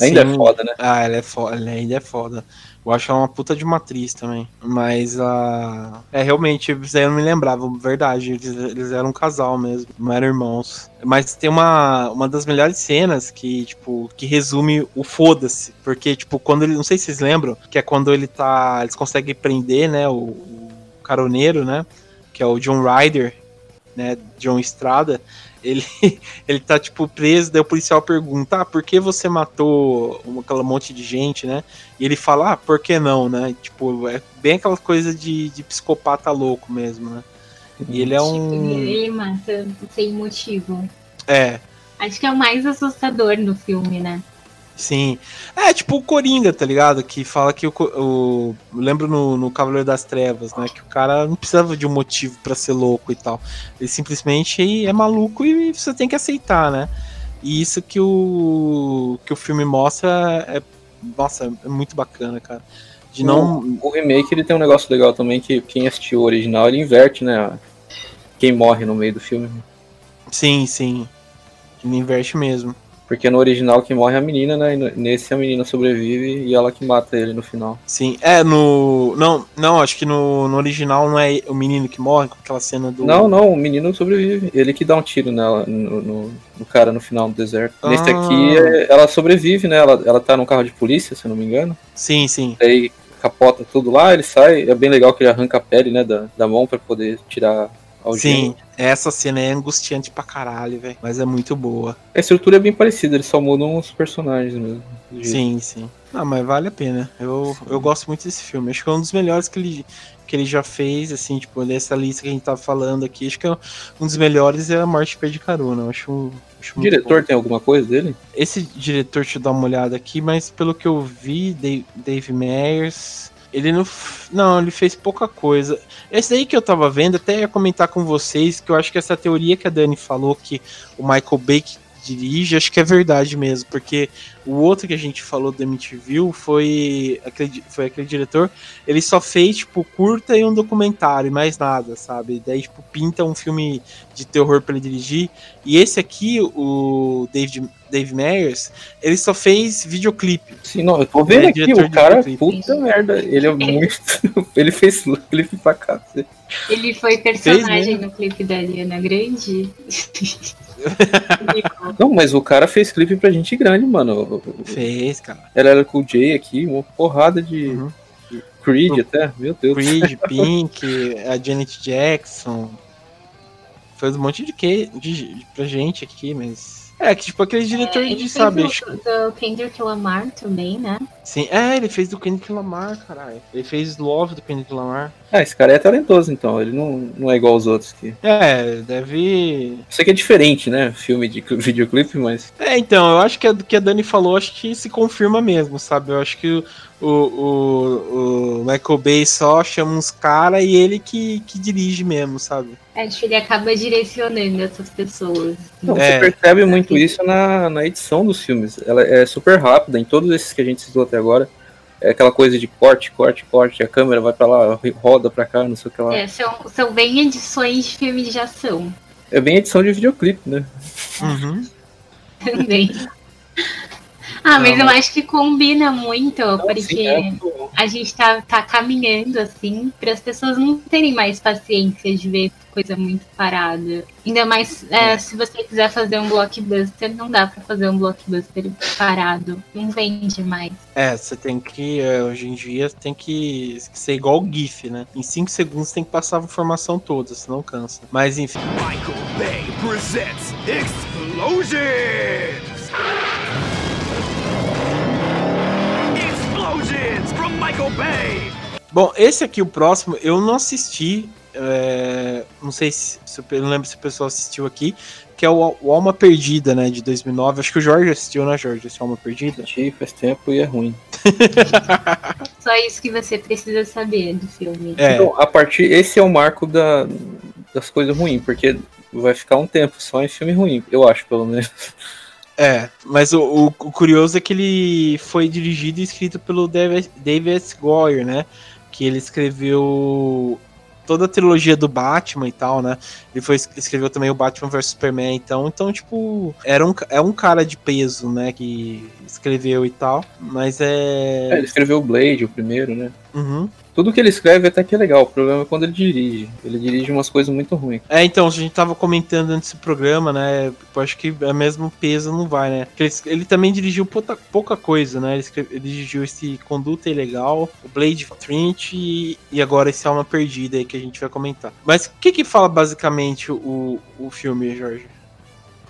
Ainda Sim. é foda, né? Ah, ela é foda, ela ainda é foda. Eu acho ela uma puta de uma atriz também. Mas a. É, realmente, isso aí eu não me lembrava, verdade. Eles, eles eram um casal mesmo, não eram irmãos. Mas tem uma, uma das melhores cenas que, tipo, que resume o foda-se. Porque, tipo, quando ele. Não sei se vocês lembram, que é quando ele tá. Eles conseguem prender, né, o, o caroneiro, né? Que é o John Ryder, né? John Estrada. Ele, ele tá, tipo, preso, daí o policial pergunta, ah, por que você matou um, aquela monte de gente, né? E ele fala, ah, por que não, né? Tipo, é bem aquela coisa de, de psicopata louco mesmo, né? E ele é um. Tipo, Ele mata sem motivo. É, Acho que é o mais assustador no filme, né? Sim. É tipo o Coringa, tá ligado? Que fala que o. o lembro no, no Cavaleiro das Trevas, né? Que o cara não precisava de um motivo pra ser louco e tal. Ele simplesmente é maluco e você tem que aceitar, né? E isso que o. que o filme mostra é. Nossa, é muito bacana, cara. De não. O remake ele tem um negócio legal também, que quem assistiu o original, ele inverte, né? Quem morre no meio do filme. Sim, sim. Ele inverte mesmo. Porque no original quem morre é a menina, né? E nesse a menina sobrevive e ela que mata ele no final. Sim. É, no. Não, não, acho que no, no original não é o menino que morre com aquela cena do. Não, não, o menino sobrevive. Ele que dá um tiro nela, no, no- no cara no final do deserto. Nesse Ah. aqui, é- ela sobrevive, né? Ela, ela tá num carro de polícia, se eu não me engano. Sim, sim. Daí capota tudo lá, ele sai. É bem legal que ele arranca a pele, né? Da, da mão pra poder tirar a algema. Sim. Essa cena é angustiante pra caralho, velho. Mas é muito boa. A estrutura é bem parecida, eles só mudam os personagens mesmo. Sim, sim. Não, mas vale a pena. Eu, eu gosto muito desse filme. Acho que é um dos melhores que ele, que ele já fez, assim, tipo, dessa lista que a gente tá falando aqui. Acho que é um dos melhores é a Morte Perde Carona. Acho, acho diretor bom. tem alguma coisa dele? Esse diretor, deixa eu dar uma olhada aqui, mas pelo que eu vi, Dave, Dave Meyers, ele não. Não, ele fez pouca coisa. Esse aí que eu tava vendo, até ia comentar com vocês, que eu acho que essa teoria que a Dani falou que o Michael Bay dirige, acho que é verdade mesmo, porque o outro que a gente falou do MTV foi aquele, foi aquele diretor, ele só fez, tipo, curta e um documentário, e mais nada, sabe? Daí, tipo, pinta um filme de terror pra ele dirigir. E esse aqui, o David, Dave Meyers, ele só fez videoclipe. Sim, não, eu tô vendo É, aqui, diretor o cara, videoclipe. puta merda, ele é muito. ele fez clipe pra cacete. Ele foi personagem mesmo. no clipe da Ariana Grande. Não, mas o cara fez clipe pra gente grande, mano. Fez, cara. Ela era com o Jay aqui, uma porrada de, Uhum. Creed até, meu Deus. Creed, Pink, a Janet Jackson. Fez um monte de que de, de- pra gente aqui, mas. É, que tipo aquele diretor Ele de, fez sabe? o- acho- do Kendrick Lamar também, né? Sim, é, ele fez do Kendrick Lamar, caralho. Ele fez Love do Kendrick Lamar. Ah, esse cara é talentoso, então. Ele não, não é igual aos outros. Que... É, deve. Sei que é diferente, né? Filme de cl- videoclipe, mas. É, então, eu acho que o que a Dani falou, acho que se confirma mesmo, sabe? Eu acho que o, o, o Michael Bay só chama uns caras e ele que, que dirige mesmo, sabe? Acho que ele acaba direcionando essas pessoas. Não, É. Você percebe muito isso na, na edição dos filmes. Ela é super rápida, em todos esses que a gente citou até agora. É aquela coisa de corte, corte, corte, a câmera vai pra lá, roda pra cá, não sei o que lá. É, É, são, são bem edições de filmes de ação bem edição de videoclipe, né? Uhum. também. Ah, mas Não, eu acho que combina muito, porque Sim, é a gente tá, tá caminhando assim para as pessoas não terem mais paciência de ver coisa muito parada. Ainda mais é, se você quiser fazer um blockbuster, não dá pra fazer um blockbuster parado. Não vende mais. É, você tem que, é, hoje em dia, tem que ser igual o GIF, né? Em 5 segundos tem que passar a informação toda, senão cansa. Mas enfim. Michael Bay presents Explosions! Michael Bay! Bom, esse aqui, o próximo, eu não assisti. é, não sei se, se não lembro se o pessoal assistiu aqui, que é o, o Alma Perdida, né, de 2009. Acho que o Jorge assistiu, né, Jorge? Esse Alma Perdida. Assisti faz tempo e é ruim. Só isso que você precisa saber do filme. É, Então, a partir. Esse é o marco da, das coisas ruins, porque vai ficar um tempo só em filme ruim, eu acho, pelo menos. é. Mas o, o- o curioso é que ele foi dirigido e escrito pelo David, David S. Goyer, né? Que ele escreveu toda a trilogia do Batman e tal, né? Ele foi, escreveu também o Batman vs Superman, então, então tipo, era um, é um cara de peso, né? Que escreveu e tal, mas É, é. ele escreveu o Blade, o primeiro, né? Uhum. Tudo que ele escreve até que é legal. O problema é quando ele dirige. Ele dirige umas coisas muito ruins. É, então, a gente tava comentando antes do programa, né? Eu acho que é mesmo peso não vai, né? Porque ele, ele também dirigiu pouca, pouca coisa, né? Ele, escreve- ele dirigiu esse Conduta Ilegal, o Blade Trinity e, e agora esse Alma Perdida aí que a gente vai comentar. Mas o que que fala basicamente o, o filme, Jorge?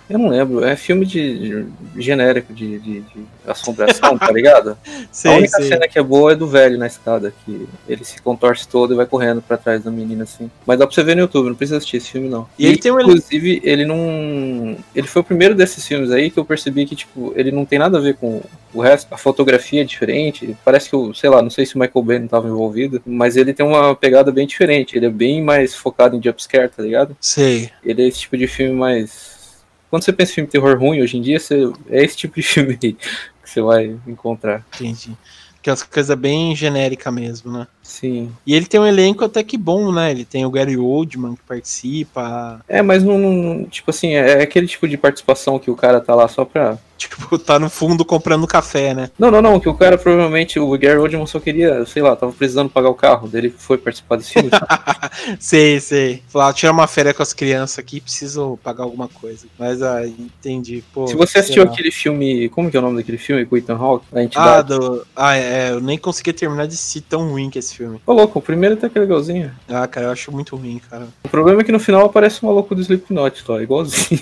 Eu não lembro. É filme de, de- genérico de, de- de assombração, tá ligado? a Sei, única sei. cena que é boa é do velho na escada, que ele se contorce todo e vai correndo pra trás da menina assim. Mas dá pra você ver no YouTube, não precisa assistir esse filme não. E ele tem um inclusive, ele não. Ele foi o primeiro desses filmes aí que eu percebi que, tipo, ele não tem nada a ver com o resto. A fotografia é diferente. Parece que, o, sei lá, não sei se o Michael Bay não tava envolvido, mas ele tem uma pegada bem diferente. Ele é bem mais focado em jumpscare, tá ligado? Sei. Ele é esse tipo de filme mais. Quando você pensa em filme terror ruim hoje em dia, você... é esse tipo de filme que você vai encontrar. Entendi. Aquelas coisas bem genérica mesmo, né? Sim. E ele tem um elenco até que bom, né? Ele tem o Gary Oldman que participa. É, mas não, não- Tipo assim, é aquele tipo de participação que o cara tá lá só pra. Tipo, tá no fundo comprando café, né? Não, não, não, que o cara provavelmente, o Gary Oldman só queria, sei lá, tava precisando pagar o carro, dele foi participar desse filme. sei, sei. Falar, tirar uma férias com as crianças aqui, preciso pagar alguma coisa. Mas aí, entendi. Pô, Se você assistiu aquele filme, como que é o nome daquele filme, com Ethan Hawke? Ah, do... ah, é, eu nem consegui terminar de assistir tão ruim que é esse filme. Ô, louco, o primeiro até que é legalzinho. Ah, cara, eu acho muito ruim, cara. O problema é que no final aparece o maluco do Slipknot, ó, igualzinho.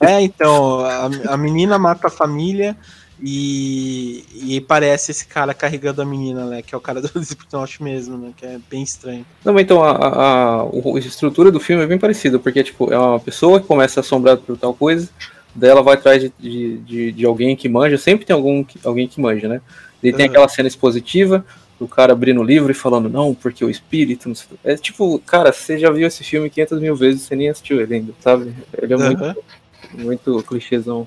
É, então, a, a menina mata a família e, e parece esse cara carregando a menina, né? Que é o cara do Slipknot mesmo, né? Que é bem estranho. Não, mas então a, a, a- estrutura do filme é bem parecida, porque tipo, é uma pessoa que começa assombrada por tal coisa, daí ela vai atrás de, de, de, de alguém que manja, sempre tem algum, alguém que manja, né? E tem Uhum. aquela cena expositiva, do cara abrindo o livro e falando, não, porque o espírito. Não sei. É tipo, cara, você já viu esse filme 500 mil vezes, você nem assistiu ele ainda, sabe? Ele é muito, Aham. muito clichêzão.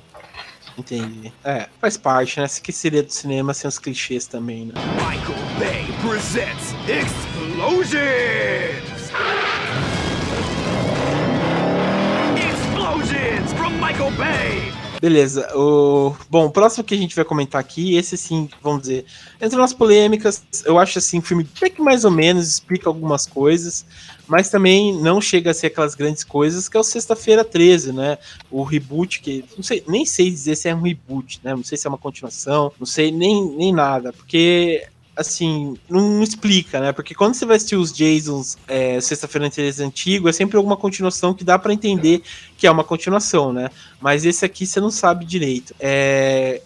Entendi. É, faz parte, né? Isso que seria do cinema sem os clichês também, né? Michael Bay presents Explosions! Explosions from Michael Bay! Beleza. O... Bom, o próximo que a gente vai comentar aqui, esse sim, vamos dizer, entra nas polêmicas. Eu acho assim, um filme até que mais ou menos explica algumas coisas, mas também não chega a ser aquelas grandes coisas, que é o Sexta-feira 13, né? O reboot, que não sei, nem sei dizer se é um reboot, né? Não sei se é uma continuação, não sei nem, nem nada, porque assim, não explica, né? Porque quando você vai assistir os Jasons é, Sexta-feira 13 antigo, é sempre alguma continuação que dá para entender que é uma continuação, né? Mas esse aqui você não sabe direito. É,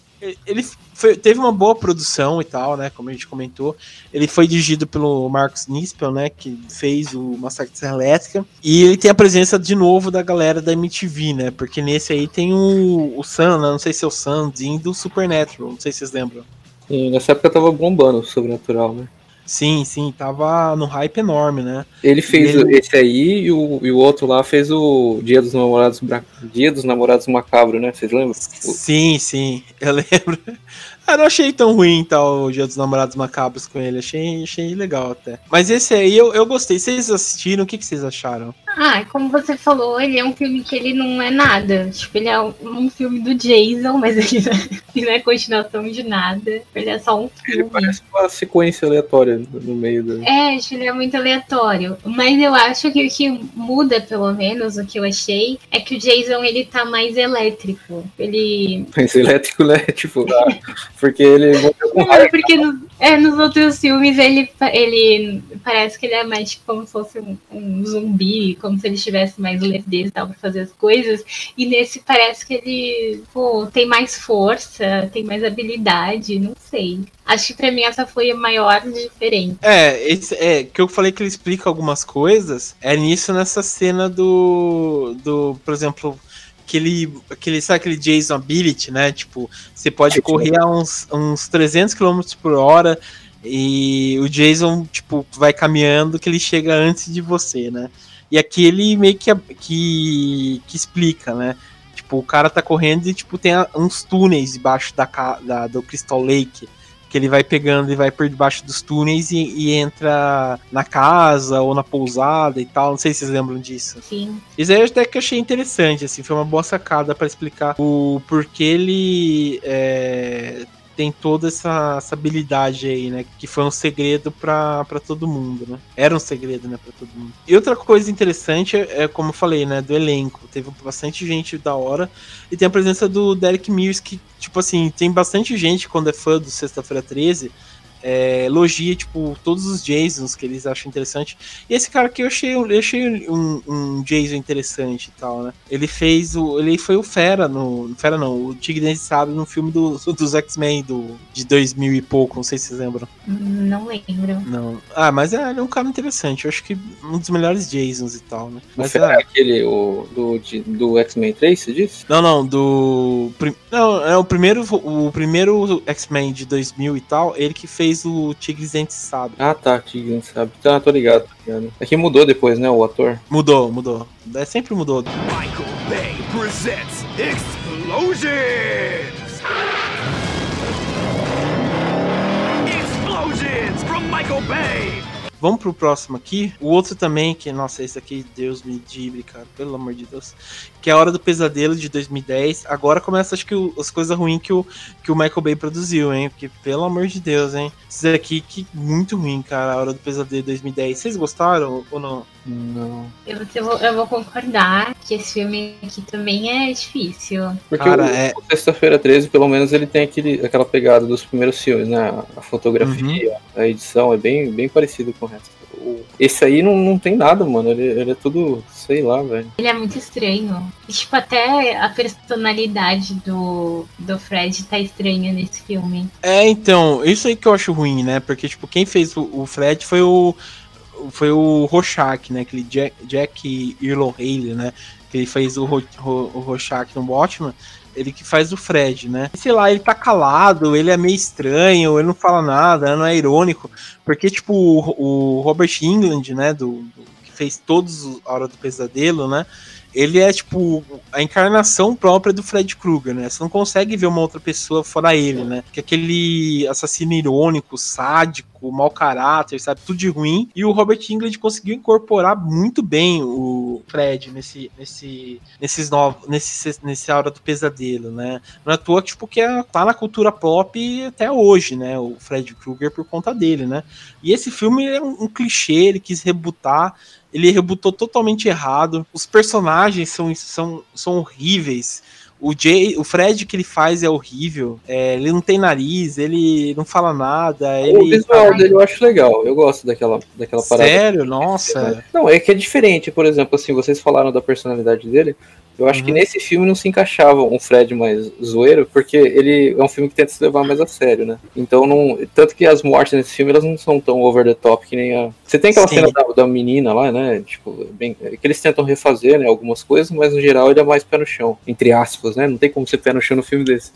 ele foi, teve uma boa produção e tal, né? Como a gente comentou. Ele foi dirigido pelo Marcos Nispel, né? Que fez o Massacre de Serra Elétrica. E ele tem a presença de novo da galera da MTV, né? Porque nesse aí tem o, o Sam, né? não sei se é o Samzinho do Supernatural, não sei se vocês lembram. Sim, nessa época tava bombando o Sobrenatural, né? Sim, sim, tava no hype enorme, né? Ele fez Ele- esse aí e o, e o outro lá fez o Dia dos Namorados Bra- Dia dos Namorados Macabro, né? Vocês lembram? Sim, sim, eu lembro. Eu não achei tão ruim tal o Dia dos Namorados Macabros com ele, achei, achei legal até. Mas esse aí eu, eu gostei. Vocês assistiram? O que, que vocês acharam? Ah, como você falou, ele é um filme que ele não é nada. Tipo, ele é um, filme do Jason, mas ele não, é, ele não é continuação de nada. Ele é só um Ele filme. parece uma sequência aleatória no meio da. É, acho que ele é muito aleatório. Mas eu acho que o que muda, pelo menos, o que eu achei, é que o Jason, ele tá mais elétrico. Ele... Mas elétrico, né? Tipo, ah, porque ele morreu com Não, raiva. porque no- é, nos outros filmes ele, ele parece que ele é mais tipo, como se fosse um, um zumbi, como se ele tivesse mais lerdeza e tal pra fazer as coisas. E nesse parece que ele pô, tem mais força, tem mais habilidade, não sei. Acho que pra mim essa foi a maior diferença. É, esse, é, que eu falei que ele explica algumas coisas, é nisso nessa cena do. do por exemplo. Aquele, aquele, sabe aquele Jason Ability, né? Tipo, você pode correr a uns, uns 300 km por hora e o Jason, tipo, vai caminhando que ele chega antes de você, né? E aqui ele meio que, que, que explica, né? Tipo, o cara tá correndo e, tipo, tem uns túneis debaixo da, da, do Crystal Lake que ele vai pegando e vai por debaixo dos túneis e, e entra na casa ou na pousada e tal. Não sei se vocês lembram disso. Sim. Isso aí eu até que achei interessante, assim, foi uma boa sacada pra explicar o porquê ele é, tem toda essa, essa habilidade aí, né? Que foi um segredo pra todo mundo, né? Era um segredo, né, pra todo mundo. E outra coisa interessante é, é, como eu falei, né, do elenco. Teve bastante gente da hora. E tem a presença do Derek Mears, que, tipo assim, tem bastante gente quando é fã do Sexta-feira 13. É, elogia, tipo, todos os Jasons que eles acham interessante. E esse cara aqui eu achei, eu achei um, um Jason interessante e tal, né? Ele fez o. Ele foi o Fera no. Fera não, o Tigre Dente Sabe no filme do, dos X-Men do, de 2000 e pouco, não sei se vocês lembram. Não lembro. Não. Ah, mas é, ele é um cara interessante. Eu acho que um dos melhores Jasons e tal, né? Mas Você é, é aquele o, do, de- do X-Men 3, você disse? Não, não, do. prim- Não, é o primeiro, o primeiro X-Men de 2000 e tal, ele que fez o Tigres Dentes Sabe. Ah, tá, Tigre, sabe? Tá, tô ligado, tô ligado. É que mudou depois, né, o ator. Mudou, mudou. É, sempre mudou. Michael Bay presents Explosions! Explosions from Michael Bay! Vamos pro próximo aqui. O outro também, que, nossa, esse aqui, Deus me dibre, cara, pelo amor de Deus. Que é a Hora do Pesadelo de 2010. Agora começa, acho que, o- as coisas ruins que o, que o Michael Bay produziu, hein? Porque, pelo amor de Deus, hein? Esse aqui, que muito ruim, cara, a Hora do Pesadelo de 2010. Vocês gostaram ou não? Não. Eu, eu vou, eu vou concordar que esse filme aqui também é difícil. Porque Cara, o, é- o Sexta-feira 13, pelo menos, ele tem aquele, aquela pegada dos primeiros filmes, né? A- A fotografia, Uhum. a edição é bem, bem parecido com o resto. Esse aí não, não tem nada, mano. Ele, ele é tudo, sei lá, velho. Ele é muito estranho. E, tipo, até a personalidade do, do Fred tá estranha nesse filme. É, então, isso aí que eu acho ruim, né? Porque, tipo, quem fez o, o Fred foi o. Foi o Rorschach, né? Aquele Jack, Jack Earl Haley, né? Que ele fez o, Ro, Ro, o Rorschach no Watchmen. Ele que faz o Fred, né? Sei lá, ele tá calado, ele é meio estranho, ele não fala nada, não é irônico. Porque, tipo, o, o Robert England, né? Do, do- que fez todos os A Hora do Pesadelo, né? Ele é, tipo, a encarnação própria do Fred Krueger, né? Você não consegue ver uma outra pessoa fora ele, né? Que é aquele assassino irônico, sádico, mau caráter, sabe? Tudo de ruim. E o Robert Englund conseguiu incorporar muito bem o Fred nesse, nesse, nesses novos, nesse, nesse Hora do Pesadelo, né? Não é à toa, tipo, que é, tá na cultura pop até hoje, né? O Fred Krueger por conta dele, né? E esse filme é um, um clichê, ele quis rebutar ele rebutou totalmente errado. Os personagens são, são, são horríveis. O, Jay, o Fred que ele faz é horrível. É, ele não tem nariz, ele não fala nada. Ele... O visual dele eu acho legal. Eu gosto daquela, daquela parada. Sério? Nossa. Não, é que é diferente. Por exemplo, assim, vocês falaram da personalidade dele. Eu acho Uhum. que nesse filme não se encaixava um Fred mais zoeiro, porque ele é um filme que tenta se levar mais a sério, né? Então não. Tanto que as mortes nesse filme elas não são tão over the top que nem a. Você tem aquela Sim. cena da, da menina lá, né? Tipo, bem, é que eles tentam refazer, né? Algumas coisas, mas no geral ele é mais pé no chão, entre aspas, né? Não tem como ser pé no chão no filme desse.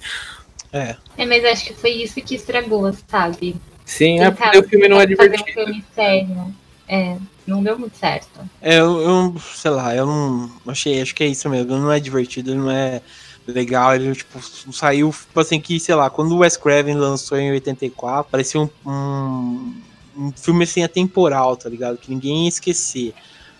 É. É, mas acho que foi isso que estragou, sabe? Sim, é porque o filme não é tentar fazer divertido. um filme sério. É, não deu muito certo. É, eu, eu, sei lá, eu não achei, acho que é isso mesmo. Ele não é divertido, ele não é legal. Ele, tipo, saiu, tipo assim, que, sei lá, quando o Wes Craven lançou em 84, parecia um, um, um filme assim atemporal, tá ligado? Que ninguém ia esquecer.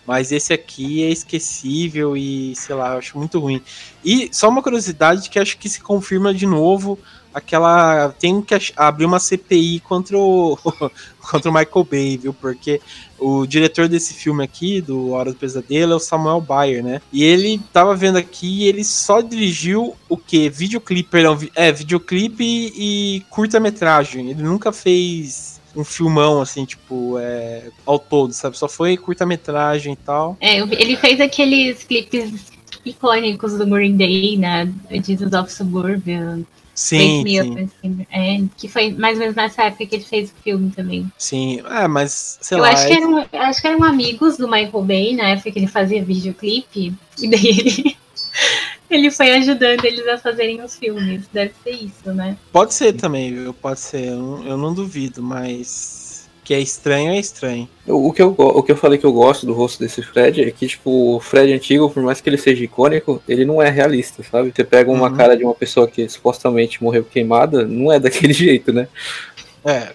Mas esse aqui é esquecível e, sei lá, eu acho muito ruim. E só uma curiosidade que acho que se confirma de novo aquela. Tem que abrir uma CPI contra o, contra o Michael Bay, viu? Porque o diretor desse filme aqui, do Hora do Pesadelo, é o Samuel Bayer, né? E ele tava vendo aqui ele só dirigiu o quê? Videoclipe, perdão, é, videoclipe e curta-metragem. Ele nunca fez um filmão, assim, tipo, é, ao todo, sabe? Só foi curta-metragem e tal. É, ele fez aqueles clipes icônicos do Green Day, né? Jesus of Suburban, Sim, sim, assim, é, que foi mais ou menos nessa época que ele fez o filme também. sim. É, mas, sei eu lá. acho que, eram, eu acho que eram amigos do Michael Bay na época que ele fazia videoclipe, e daí ele, ele foi ajudando eles a fazerem os filmes. Deve ser isso, né? Pode ser também, viu? Pode ser. Eu não, eu não duvido, mas. Que é estranho, é estranho. O que, eu, o que eu falei que eu gosto do rosto desse Fred é que, tipo, o Fred antigo, por mais que ele seja icônico, ele não é realista, sabe? Você pega uma Uhum. cara de uma pessoa que supostamente morreu queimada, não é daquele jeito, né? É,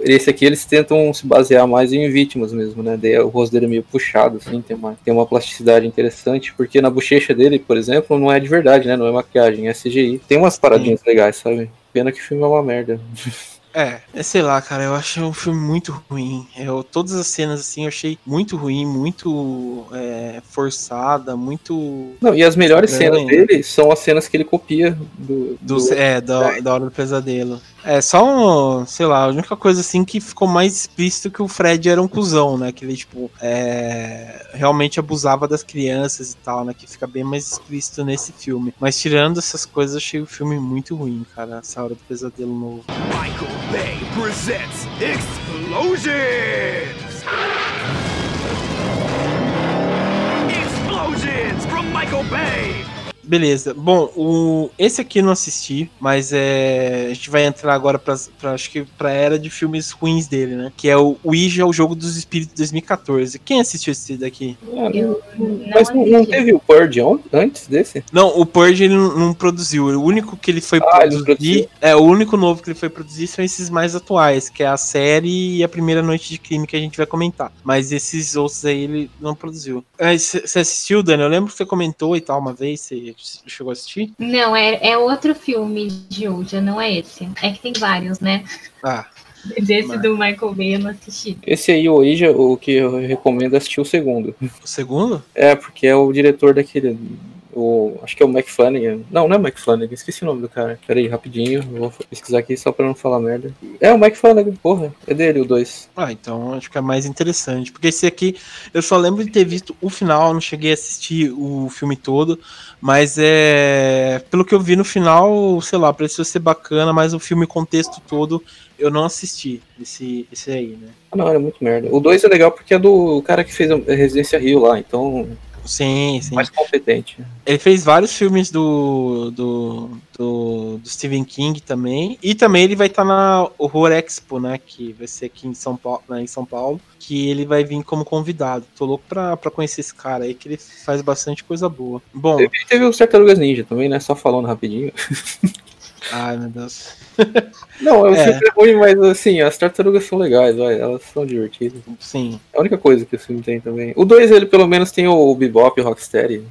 esse aqui eles tentam se basear mais em vítimas mesmo, né? Daí o rosto dele é meio puxado, assim, tem uma, tem uma plasticidade interessante, porque na bochecha dele, por exemplo, não é de verdade, né? Não é maquiagem, é CGI. Tem umas paradinhas legais, sabe? Pena que o filme é uma merda. É, é, sei lá, cara, eu achei um filme muito ruim. Eu, todas as cenas, assim, eu achei muito ruim, muito é, forçada, muito. Não, e as melhores Estranho, cenas dele são as cenas que ele copia do. Do, do- é, da, da hora do pesadelo. É, só, um, sei lá, a única coisa assim que ficou mais explícito que o Fred era um cuzão, né? Que ele, tipo, é, realmente abusava das crianças e tal, né? Que fica bem mais explícito nesse filme. Mas tirando essas coisas, achei o filme muito ruim, cara. Essa hora do pesadelo novo. Michael Bay presents Explosions! Explosions from Michael Bay! Beleza. Bom, o, esse aqui eu não assisti, mas é, a gente vai entrar agora pra, pra, acho que pra era de filmes ruins dele, né? Que é o Ouija, o Jogo dos Espíritos 2014. Quem assistiu esse daqui? Ah, Eu Mas não, não assisti. teve o Purge antes desse? Não, o Purge ele não, não produziu. O único que ele foi Ah, ele produzir. produziu? É, o único novo que ele foi produzir são esses mais atuais, que é a série e a primeira noite de crime que a gente vai comentar. Mas esses outros aí ele não produziu. Você assistiu, Dani? Eu lembro que você comentou e tal uma vez. Você chegou a assistir? Não, é, é outro filme de Ouija, não é esse. É que tem vários, né? Ah, Desse Mas- do Michael Bay eu não assisti. Esse aí, o Ouija, o que eu recomendo é assistir o segundo. o segundo? É, porque é o diretor daquele. O, acho que é o McFlanagan. Não, não é McFlanagan, esqueci o nome do cara. Pera aí, rapidinho, vou pesquisar aqui só pra não falar merda. É o McFlanagan, porra, é dele o 2. Ah, então acho que é mais interessante. Porque esse aqui, eu só lembro de ter visto o final, não cheguei a assistir o filme todo. Mas é. Pelo que eu vi no final, sei lá, pareceu ser bacana, mas o filme contexto todo eu não assisti. Esse, esse aí, né? Ah, não, era muito merda. O 2 é legal porque é do cara que fez a Residência Rio lá, então Sim, sim. mais competente. Ele fez vários filmes do, do, do, do Stephen King também. E também ele vai estar na Horror Expo, né? Que vai ser aqui em São Paulo, né, em São Paulo. Que ele vai vir como convidado. Tô louco pra, pra conhecer esse cara aí, que ele faz bastante coisa boa. Bom, Teve, teve o Tartarugas Ninja também, né? Só falando rapidinho. ai meu Deus. Não, é um É. ruim, mas assim, as tartarugas são legais, vai, elas são divertidas. Sim. É a única coisa que o filme tem também. O 2, ele pelo menos tem o Bebop e o Rocksteady.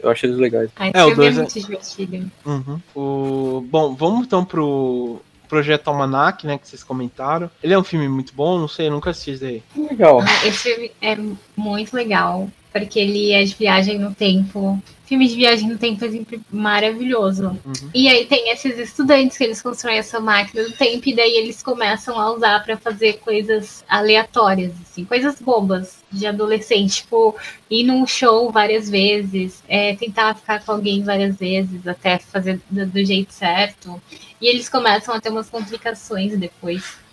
Eu acho eles legais. Ai, É, o filme dois é- muito divertido. Uhum. O, bom, vamos então pro Projeto Almanac, né? Que vocês comentaram. Ele é um filme muito bom, não sei, eu nunca assisti daí. Legal. Ah, Esse filme é muito legal. Porque ele é de viagem no tempo. Filme de viagem no tempo é sempre maravilhoso. Uhum. E aí tem esses estudantes que eles constroem essa máquina do tempo e daí eles começam a usar para fazer coisas aleatórias, assim, coisas bobas de adolescente, tipo ir num show várias vezes, é, tentar ficar com alguém várias vezes até fazer do, do jeito certo. E eles começam a ter umas complicações depois.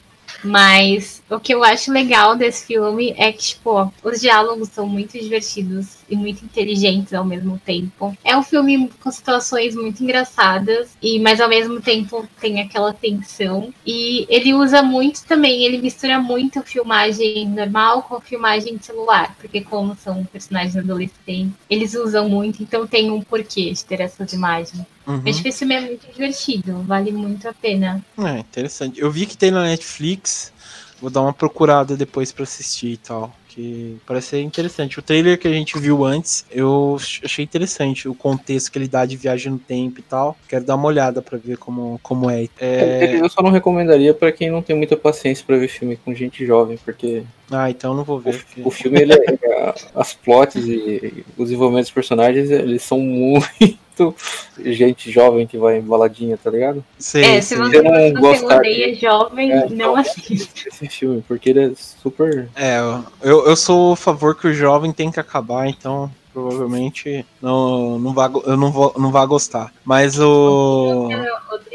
Mas o que eu acho legal desse filme é que, tipo, os diálogos são muito divertidos e muito inteligentes ao mesmo tempo. É um filme com situações muito engraçadas, e mas ao mesmo tempo tem aquela tensão. E ele usa muito também, ele mistura muito filmagem normal com filmagem de celular, porque como são personagens adolescentes, eles usam muito, então tem um porquê de ter essas imagens. Uhum. Mas tipo, esse filme é muito divertido, vale muito a pena. É, interessante. Eu vi que tem na Netflix. Vou dar uma procurada depois pra assistir e tal. Que parece ser interessante. O trailer que a gente viu antes, eu achei interessante. O contexto que ele dá de viagem no tempo e tal. Quero dar uma olhada pra ver como, como é. é... Eu só não recomendaria pra quem não tem muita paciência pra ver filme com gente jovem, porque Ah, então eu não vou ver. porque- o filme, ele é- as plots e os desenvolvimentos dos personagens, eles são muito gente jovem que vai em baladinha, tá ligado? Sei, é, se você, Eu não gostar odeia jovem, É, não assista. Esse filme, porque ele é super. É, eu, eu sou a favor que o jovem tem que acabar, então provavelmente não, não vá, go- eu não vou não vá gostar. Mas o. Outra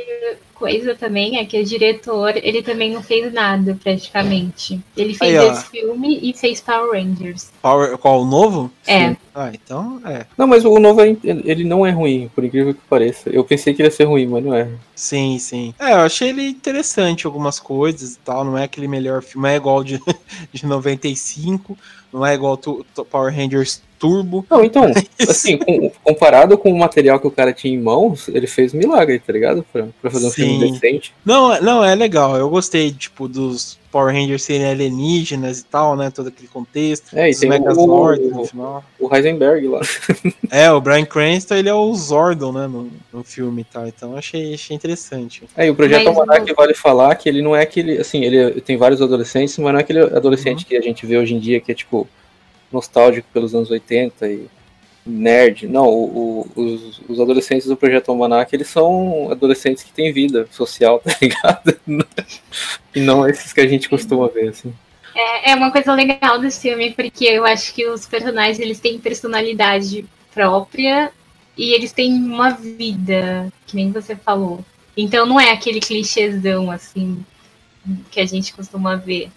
coisa também é que o diretor, ele também não fez nada, praticamente. Ele fez Aí, esse filme e fez Power Rangers. Power, qual o novo? É. Ah, então é. Não, mas o novo é- ele não é ruim, por incrível que pareça. Eu pensei que ele ia ser ruim, mas não é. Sim, sim. É, eu achei ele interessante algumas coisas e tal. Não é aquele melhor filme, não é igual de, de 95, não é igual tu, tu- Power Rangers Turbo. Não, então, assim, com- comparado com o material que o cara tinha em mãos, ele fez um milagre, tá ligado? Pra, pra fazer um filme Sim. decente. Não, é- não, é legal. Eu gostei, tipo, dos Power Rangers serem alienígenas e tal, né? Todo aquele contexto. É, e Os tem o- Megazords o- no final. O Heisenberg lá. É, o Brian Cranston, ele é o Zordon, né, no, no filme e tal. Então achei, achei interessante. Aí o projeto Almanac vale falar que ele não é aquele, assim, ele tem vários adolescentes, mas não é aquele adolescente Uhum. que a gente vê hoje em dia que é tipo nostálgico pelos anos 80 e nerd. Não, o- o- os, os adolescentes do projeto Almanac, eles são adolescentes que têm vida social, tá ligado? e não esses que a gente costuma ver, assim. É, é uma coisa legal desse filme, porque eu acho que os personagens, eles têm personalidade própria e eles têm uma vida, que nem você falou. Então não é aquele clichêzão, assim, que a gente costuma ver.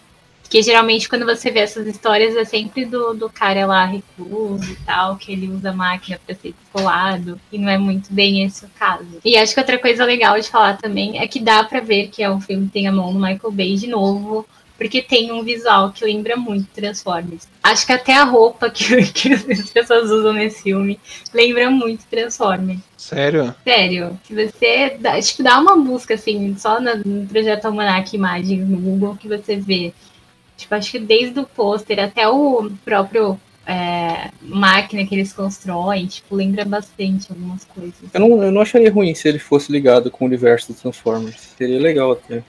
Porque geralmente quando você vê essas histórias é sempre do, do cara lá recluso e tal, que ele usa máquina pra ser descolado, e não é muito bem esse o caso. E acho que outra coisa legal de falar também é que dá pra ver que é um filme que tem a mão do Michael Bay de novo, porque tem um visual que lembra muito Transformers. Acho que até a roupa que, que as pessoas usam nesse filme lembra muito Transformers. Sério? Sério, se você dá, tipo, dá uma busca assim, só no, no projeto Almanac Imagens no Google que você vê. Tipo, acho que desde o pôster até o próprio é, máquina que eles constroem, tipo, lembra bastante algumas coisas. Eu não, eu não acharia ruim se ele fosse ligado com o universo dos Transformers. Seria legal até.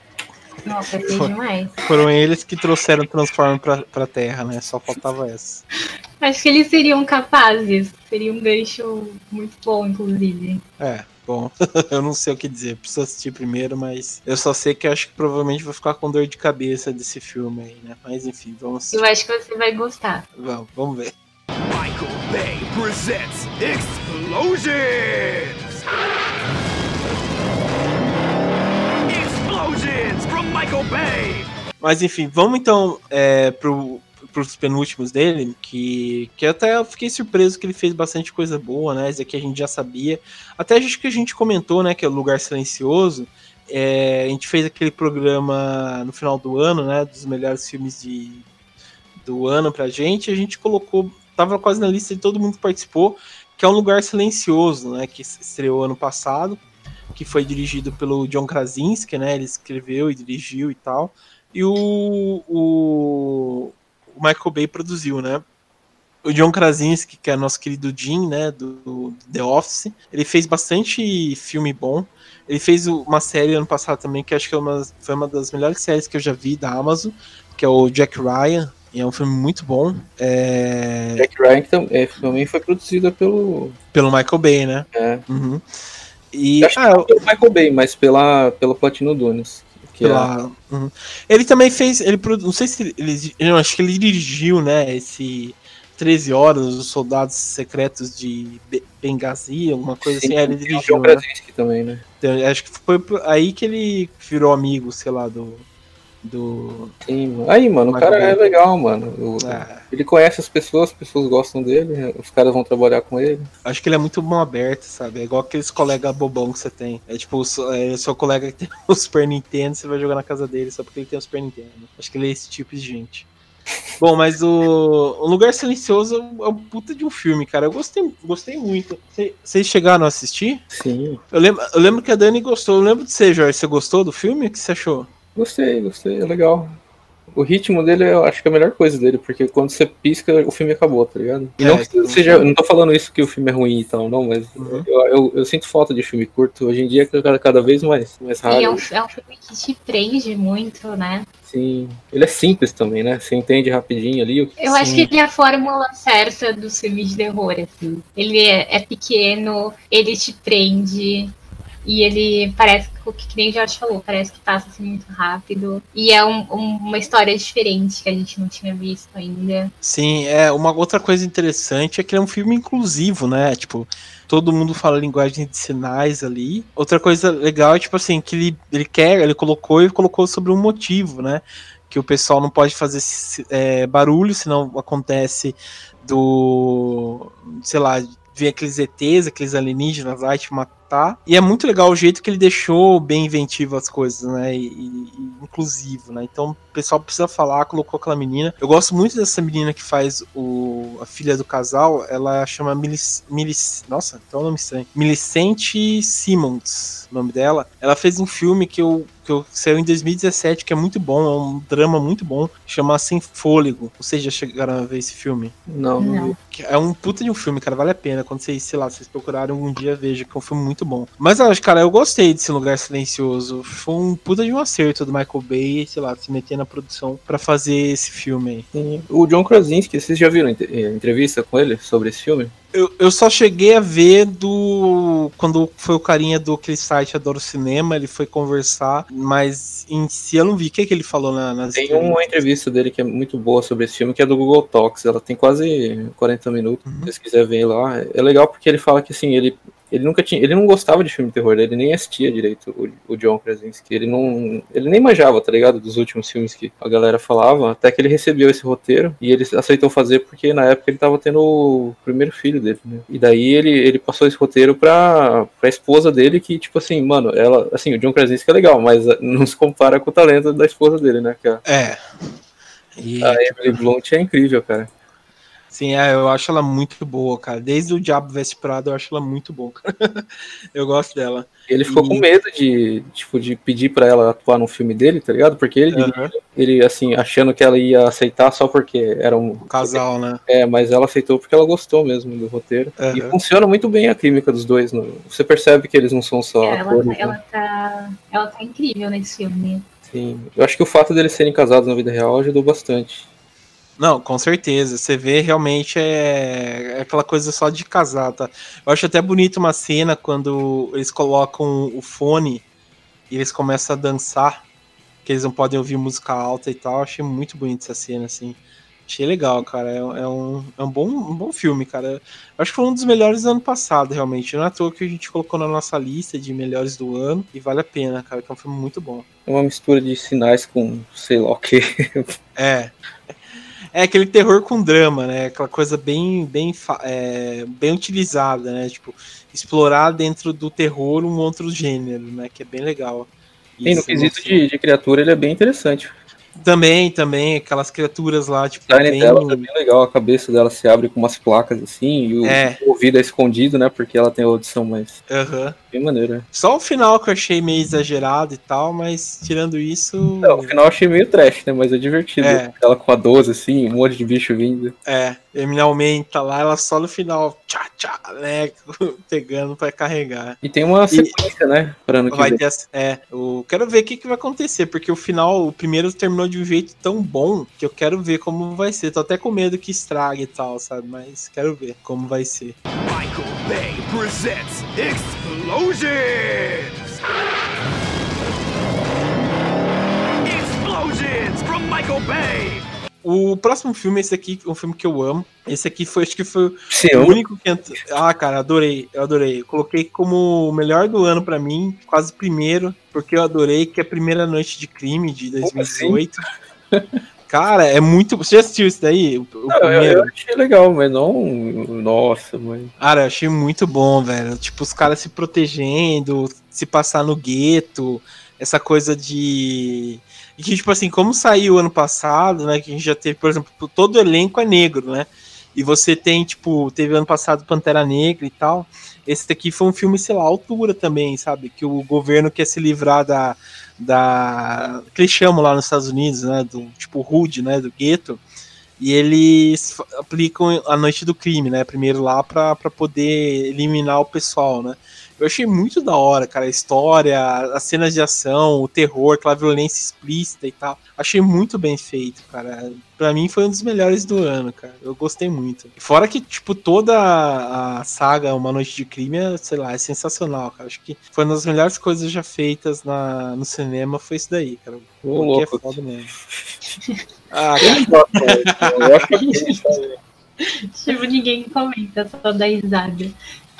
Nossa, é demais. Foram eles que trouxeram o Transformer pra, pra Terra, né? Só faltava essa. Acho que eles seriam capazes. Seria um gancho muito bom, inclusive. É, bom, eu não sei o que dizer. Preciso assistir primeiro, mas eu só sei que eu acho que provavelmente vou ficar com dor de cabeça desse filme aí, né? Mas enfim, vamos, Eu acho que você vai gostar. vamos, vamos ver. Michael Bay presents Explosions! Explosions from Michael Bay! Mas enfim, vamos então é, pro, pros penúltimos dele, que, que até eu fiquei surpreso que ele fez bastante coisa boa, né? Esse aqui a gente já sabia. Até acho que a gente comentou, né, que é o Lugar Silencioso. É, a gente fez aquele programa no final do ano, né? Dos melhores filmes de, do ano pra gente. A gente colocou, tava quase na lista de todo mundo que participou, que é um Lugar Silencioso, né? Que estreou ano passado, que foi dirigido pelo John Krasinski, né? Ele escreveu e dirigiu e tal. E o, o Michael Bay produziu, né? O John Krasinski, que é nosso querido Jim, né, do, The Office, ele fez bastante filme bom. Ele fez uma série ano passado também, que acho que é uma, foi uma das melhores séries que eu já vi da Amazon, que é o Jack Ryan, E é um filme muito bom. É... Jack Ryan é, também foi produzida pelo. Pelo Michael Bay, né? É, Uhum. E ah, pelo Michael Bay, mas pela, pela Platino Dunes. Que é, pela- uhum. ele também fez. Ele produ- não sei se ele. Eu acho que ele dirigiu, né? Esse 13 horas, os soldados secretos de Be- Benghazi, alguma coisa sim, assim. É, ele dirigiu. Né? Também, né? Então, acho que foi aí que ele virou amigo, sei lá, do. Do. Sim, mano. Aí, mano, o cara é legal, mano. O- Ah, Ele conhece as pessoas, as pessoas gostam dele, os caras vão trabalhar com ele. acho que ele é muito mão aberta, sabe? É igual aqueles colegas bobão que você tem. É tipo, é, seu colega que tem o Super Nintendo, você vai jogar na casa dele só porque ele tem o Super Nintendo. Acho que ele é esse tipo de gente. Bom, mas o, o Lugar Silencioso é um puta de um filme, cara. Eu gostei, gostei muito. Cê- Vocês chegaram a assistir? Sim, Eu lembro, eu lembro que a Dani gostou. Eu lembro de você, Jorge. Você gostou do filme? O que você achou? Gostei, gostei, é legal. O ritmo dele eu acho que é a melhor coisa dele, porque quando você pisca, o filme acabou, tá ligado? E É, não que então- seja, não tô falando isso que o filme é ruim e tal, não, mas Uhum. eu, eu, eu sinto falta de filme curto. Hoje em dia é cada, cada vez mais, mais raro. E é um, é um filme que te prende muito, né? Sim. Ele é simples também, né? Você entende rapidinho ali. o que- Eu acho que ele é a fórmula certa dos filmes de terror, assim. Ele é, é pequeno, ele te prende, e ele parece que, que nem o Jorge falou, parece que passa assim muito rápido. E é um- um- uma história diferente que a gente não tinha visto ainda. Sim, é uma outra coisa interessante é que ele é um filme inclusivo, né? Tipo, todo mundo fala linguagem de sinais ali. Outra coisa legal é tipo assim, que ele, ele quer, ele colocou e colocou sobre um motivo, né? Que o pessoal não pode fazer é, barulho, senão acontece do. sei lá, ver aqueles ETs, aqueles alienígenas lá te matar. E é muito legal o jeito que ele deixou bem inventivo as coisas, né? E, e- inclusivo, né? Então o pessoal precisa falar, colocou aquela menina. Eu gosto muito dessa menina que faz o, a filha do casal. Ela chama Milis, Milis, Nossa, tem um nome estranho. Millicente Simmons, o nome dela. Ela fez um filme que eu que eu, saiu em 2017, que é muito bom, é um drama muito bom, chama Sem Fôlego. Ou seja, chegaram a ver esse filme. Não, não. É um puta de um filme, cara, vale a pena. Quando vocês, sei lá, vocês procurarem algum dia, veja que é um filme muito bom. Mas, cara, eu gostei desse Lugar Silencioso. Foi um puta de um acerto do Michael Bay, sei lá, se meter na produção pra fazer esse filme aí. O John Krasinski, vocês já viram eh, entrevista com ele sobre esse filme? Eu, eu só cheguei a ver do. Quando foi o carinha do aquele site Adoro Cinema, ele foi conversar, mas em si eu não vi. O que, que ele falou na, nas Tem uma entrevista dele que é muito boa sobre esse filme, que é do Google Talks. Ela tem quase 40 minutos. Uhum. Se quiserem ver lá. É legal porque ele fala que assim, ele, ele nunca tinha. Ele não gostava de filme de terror, ele nem assistia direito o, o John Krasinski. Ele não. Ele nem manjava, tá ligado? Dos últimos filmes que a galera falava. Até que ele recebeu esse roteiro e ele aceitou fazer porque na época ele tava tendo o primeiro filho dele, né? E daí ele, ele passou esse roteiro pra, pra esposa dele, que, tipo assim, mano, ela. Assim, o John Krasinski é legal, mas não se compara com o talento da esposa dele, né? Que a, É. E, a Emily Blunt é incrível, cara. Sim, é, eu acho ela muito boa, cara. Desde o Diabo Veste Prado, eu acho ela muito boa. cara. eu gosto dela. Ele ficou E- com medo de, tipo, de pedir pra ela atuar no filme dele, tá ligado? Porque ele, Aham. ele, assim, achando que ela ia aceitar só porque era um. Casal, né? É, mas ela aceitou porque ela gostou mesmo do roteiro. E Aham. funciona muito bem a química dos dois. no- Você percebe que eles não são só É, ela, atores. tá- né? ela, tá, ela tá incrível nesse filme. Sim. Eu acho que o fato deles serem casados na vida real ajudou bastante. Não, com certeza. Você vê realmente é, é aquela coisa só de casar, tá? Eu acho até bonito uma cena quando eles colocam o fone e eles começam a dançar, que eles não podem ouvir música alta e tal. Eu achei muito bonito essa cena, assim. Achei legal, cara. É, é um, é um, bom, um bom filme, cara. Eu acho que foi um dos melhores do ano passado, realmente. Não é à toa que a gente colocou na nossa lista de melhores do ano. E vale a pena, cara, que é um filme muito bom. É uma mistura de sinais com sei lá o que. É. É aquele terror com drama, né? Aquela coisa bem, bem, é, bem utilizada, né? Tipo, explorar dentro do terror um outro gênero, né? Que é bem legal. E no quesito de, de criatura, ele é bem interessante. Também, também, aquelas criaturas lá, tipo, O bem... dela é bem legal, a cabeça dela se abre com umas placas assim, e o, É. ouvido é escondido, né? Porque ela tem audição mais. Aham. Bem maneiro. né? Só o final que eu achei meio exagerado e tal, mas tirando isso. Não, o final eu achei meio trash, né? Mas é divertido. É. Ela com a 12, assim, um monte de bicho vindo. É, Eminem aumenta lá, ela só no final, tchá, tchá, né? Pegando pra carregar. E tem uma sequência, né? Pra ano que Vai vem. ter, é, eu quero ver o que, que vai acontecer, porque o final, o primeiro terminou de um jeito tão bom que eu quero ver como vai ser. Tô até com medo que estrague e tal, sabe? Mas quero ver como vai ser. Michael Bay presents Explosions! Explosions from Michael Bay! O próximo filme, esse aqui, um filme que eu amo. Esse aqui foi, acho que foi Sim, o eu- único que entrou. Ah, cara, adorei, eu adorei. Eu coloquei como o melhor do ano pra mim, quase primeiro, porque eu adorei que é a primeira noite de crime de 2018. Cara, é muito. Você já assistiu isso daí? O, o Não, eu, eu achei legal, mas não. Nossa, mãe. Cara, eu achei muito bom, velho. Tipo, os caras se protegendo, se passar no gueto, essa coisa de. E que, tipo assim, como saiu ano passado, né? Que a gente já teve, por exemplo, todo o elenco é negro, né? E você tem, tipo, teve ano passado Pantera Negra e tal. Esse daqui foi um filme, sei lá, altura também, sabe? Que o governo quer se livrar da. Da que eles chamam lá nos Estados Unidos, né? Do tipo Hood, né? Do gueto. E eles aplicam a noite do crime, né? Primeiro lá pra poder eliminar o pessoal, né? Eu achei muito da hora, cara, a história, as cenas de ação, o terror, aquela violência explícita e tal. Achei muito bem feito, cara. Pra mim foi um dos melhores do ano, cara. Eu gostei muito. Fora que, tipo, toda a saga Uma Noite de Crime, é, sei lá, é sensacional, cara. Acho que foi uma das melhores coisas já feitas na, no cinema, foi isso daí, cara. Ô, é louco. foda mesmo. Ah, mas eu acho que Tipo, ninguém comenta, só dá risada.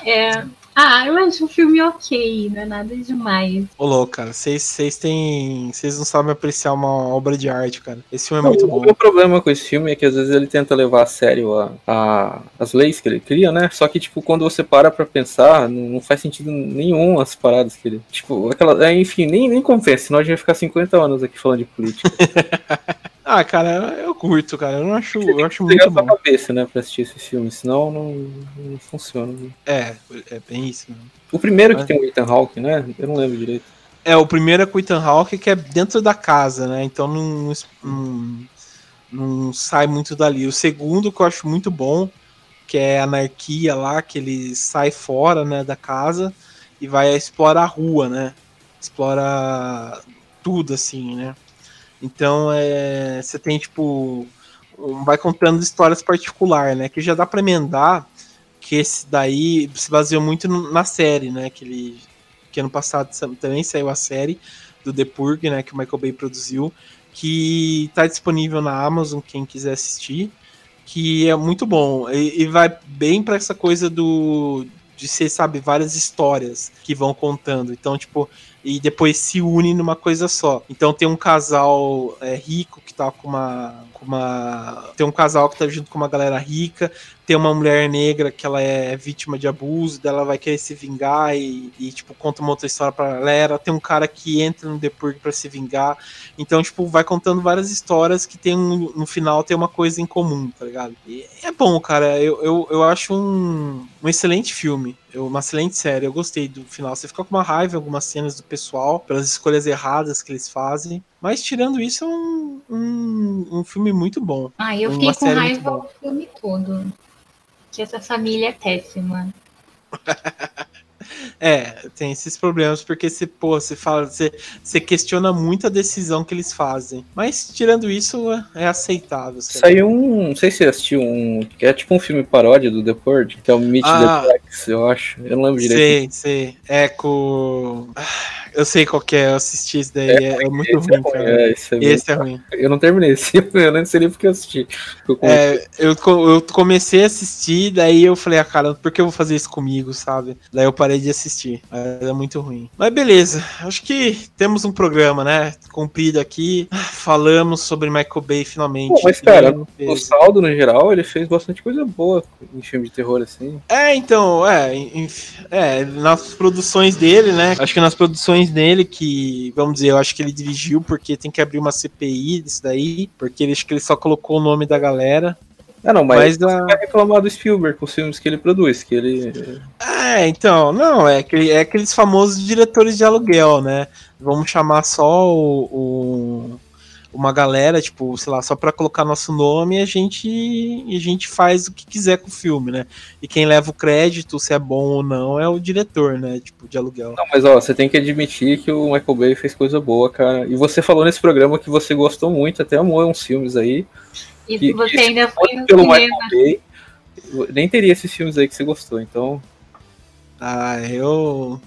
É... Ah, eu acho um filme ok, não é nada demais. Ô, louco, cara, vocês vocês têm. Vocês não sabem apreciar uma obra de arte, cara. Esse filme é muito o bom. meu problema com esse filme é que às vezes ele tenta levar a sério a, a- as leis que ele cria, né? Só que, tipo, quando você para pra pensar, não, não faz sentido nenhum as paradas que ele. Tipo, aquela. é, enfim, nem, nem compensa, senão a gente vai ficar 50 anos aqui falando de política. Ah, cara, eu curto, cara. Eu não acho, eu acho muito bom. cabeça, né, pra assistir esse filme, senão não, não funciona. né? É, é bem isso. Né? O primeiro que tem o Ethan Hawke, né? Eu não lembro direito. É, o primeiro é com o Ethan Hawke, que é dentro da casa, né? Então não, não, não sai muito dali. O segundo, que eu acho muito bom, que é a anarquia lá, que ele sai fora né, da casa e vai explorar a rua, né? Explora tudo, assim, né? Então é, você tem, tipo, um- vai contando histórias particulares, né? Que já dá pra emendar que esse daí se baseou muito na série, né? Que ele que ano passado também saiu a série do The Purge, né, que o Michael Bay produziu, que tá disponível na Amazon, quem quiser assistir, que é muito bom e, e vai bem para essa coisa do de ser, sabe, várias histórias que vão contando. Então, tipo, e depois se une numa coisa só. Então tem um casal é, rico que tá com uma, com uma. Tem um casal que tá junto com uma galera rica, tem uma mulher negra que ela é vítima de abuso, dela vai querer se vingar e, e, tipo, conta uma outra história pra galera. Tem um cara que entra no The Purge pra se vingar. Então, tipo, vai contando várias histórias que tem um, no final tem uma coisa em comum, tá ligado? E é bom, cara. Eu, eu, eu acho um, um excelente filme. Uma excelente série. Eu gostei do final. Você fica com uma raiva em algumas cenas do pessoal, pelas escolhas erradas que eles fazem. Mas tirando isso, é um, um, um filme muito bom. Ah, eu fiquei com raiva boa. o filme todo. Que essa família é péssima. É, tem esses problemas, porque você, pô, você fala, você, você questiona muito a decisão que eles fazem. Mas tirando isso, é, aceitável. Saiu um. Não sei se você assistiu um. Que é tipo um filme paródia do The Purge, que é o Meet Ah. the Eu acho. Eu não lembro direito. Sei, sei. É com. Eu sei qual que é, eu assisti esse daí, é, é muito é ruim, cara. é, esse é Esse é ruim. Eu não terminei esse filme, eu nem sei nem porque eu assisti. Eu comecei- É, eu, eu comecei a assistir, daí eu falei, ah, cara, por que eu vou fazer isso comigo, sabe? Daí eu parei de assistir. É, muito ruim. Mas beleza, acho que temos um programa, né? Cumprido aqui. Falamos sobre Michael Bay finalmente. Pô, mas, cara, O saldo, no geral, ele fez bastante coisa boa em filme de terror, assim. É, então, é, é, nas produções dele, né? Acho que nas produções dele, que, vamos dizer, eu acho que ele dirigiu, porque tem que abrir uma CPI disso daí, porque ele acho que ele só colocou o nome da galera. Ah, não, mas, Mas você a- vai reclamar do Spielberg com os filmes que ele produz, que ele. É, então, não, é, aquele, é aqueles famosos diretores de aluguel, né? Vamos chamar só o, o- uma galera, tipo, sei lá, só pra colocar nosso nome e a gente, e a gente faz o que quiser com o filme, né? E quem leva o crédito, se é bom ou não, é o diretor, né? Tipo, de aluguel. Não, mas ó, você tem que admitir que o Michael Bay fez coisa boa, cara. E você falou nesse programa que você gostou muito, até amou uns filmes aí. E Que- você que ainda foi no pelo cinema. Michael Bay, nem teria esses filmes aí que você gostou. Então, Ah, eu.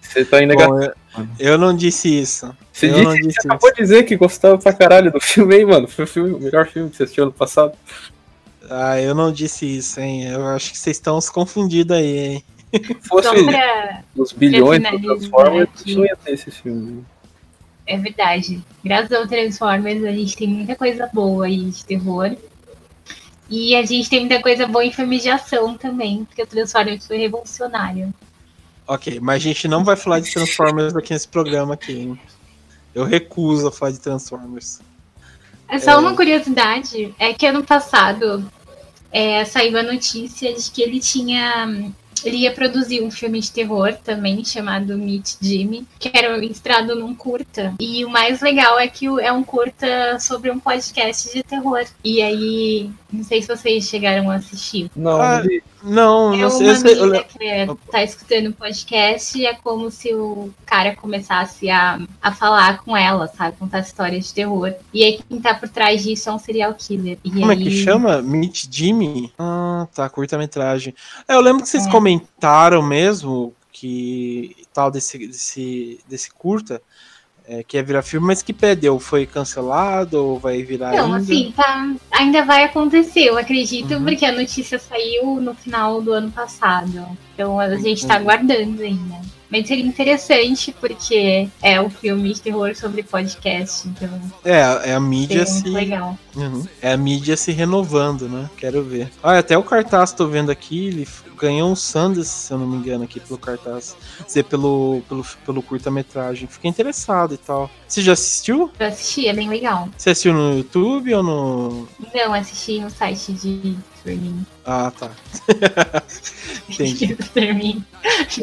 Você tá indo Bom, eu, eu não disse isso. Você, eu disse, não você disse acabou de dizer que gostava pra caralho do filme, hein, mano? Foi o, filme- o melhor filme que você assistiu ano passado. Ah, eu não disse isso, hein? Eu acho que vocês estão se confundindo aí, hein? Se fosse pra. os bilhões do Transformers, aqui. não ia ter esses filmes. É verdade. Graças ao Transformers, a gente tem muita coisa boa aí de terror. E a gente tem muita coisa boa em filmes de ação também, porque o Transformers foi revolucionário. Ok, mas a gente não vai falar de Transformers aqui nesse programa aqui, hein? Eu recuso a falar de Transformers. É só uma curiosidade, é que ano passado é, saiu a notícia de que ele tinha. Ele ia produzir um filme de terror também, chamado Meet Jimmy, que era inspirado num curta. E o mais legal é que é um curta sobre um podcast de terror. E aí, não sei se vocês chegaram a assistir. Não, Ah, não É não sei. uma sei- eu que é, tá escutando o podcast e é como se o cara começasse a, a falar com ela, sabe? Contar histórias de terror. E aí quem tá por trás disso é um serial killer. E Como é aí, que chama? Meet Jimmy? Ah, tá, curta-metragem. É, eu lembro que vocês É. comentaram mesmo que tal desse, desse, desse curta, é, que ia virar filme, mas que perdeu. Foi cancelado ou vai virar Então, ainda? assim, tá, ainda vai acontecer, eu acredito, Uhum. porque a notícia saiu no final do ano passado. Então a gente tá Uhum. aguardando ainda. Mas seria interessante, porque é um filme de terror sobre podcast, então É, é a mídia se. legal. Uhum. É a mídia se renovando, né? Quero ver. Ah, até o cartaz tô vendo aqui, ele ganhou um Sanders, se eu não me engano, aqui pelo cartaz. Dizer, pelo, pelo, pelo curta-metragem. Fiquei interessado e tal. Você já assistiu? Eu assisti, é bem legal. Você assistiu no YouTube ou no. Não, assisti no site de Ah, tá. Entendi. streaming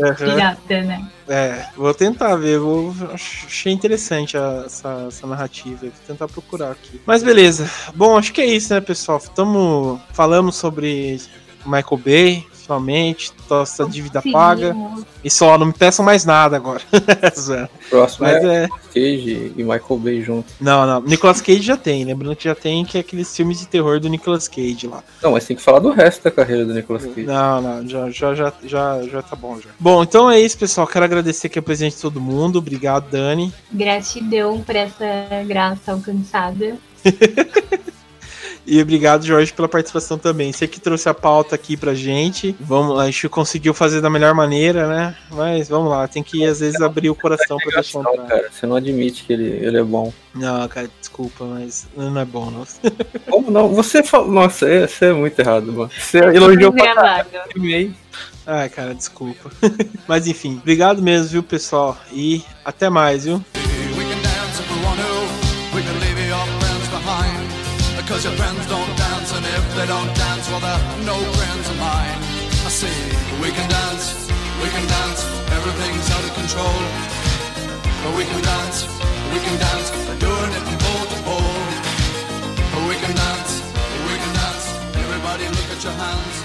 Aham. pirata, né? É, vou tentar ver. Vou, achei interessante a- essa, essa narrativa. Vou tentar procurar aqui. Mas beleza. Bom, acho que é isso, né, pessoal? Tamo, falamos sobre Michael Bay, finalmente. Nossa dívida Sim, paga. E só, não me peçam mais nada agora. Próximo Mas é é. Cage e Michael Bay junto. Não, não. Nicolas Cage já tem. Lembrando que já tem que é aqueles filmes de terror do Nicolas Cage lá. Não, mas tem que falar do resto da carreira do Nicolas Cage. Não, não, já, já, já, já, já tá bom já. Bom, então é isso, pessoal. Quero agradecer aqui a presença de todo mundo. Obrigado, Dani. Gratidão por essa graça alcançada. E obrigado, Jorge, pela participação também. Você que trouxe a pauta aqui pra gente. Vamos, a gente conseguiu fazer da melhor maneira, né? Mas vamos lá, tem que às vezes abrir o coração pra deixar entrar. cara, você não admite que ele, ele é bom. Não, cara, desculpa, mas não é bom, não. Como não? Você falou. Nossa, é- você é muito errado, mano. Você elogiou pra caralho. Ai, cara, desculpa. mas enfim, obrigado mesmo, viu, pessoal? E até mais, viu? Cause your friends don't dance, and if they don't dance, well, they're no friends of mine. I see, we can dance, we can dance, everything's out of control. But we can dance, we can dance, by doing it from pole to pole. But we can dance, we can dance, everybody look at your hands.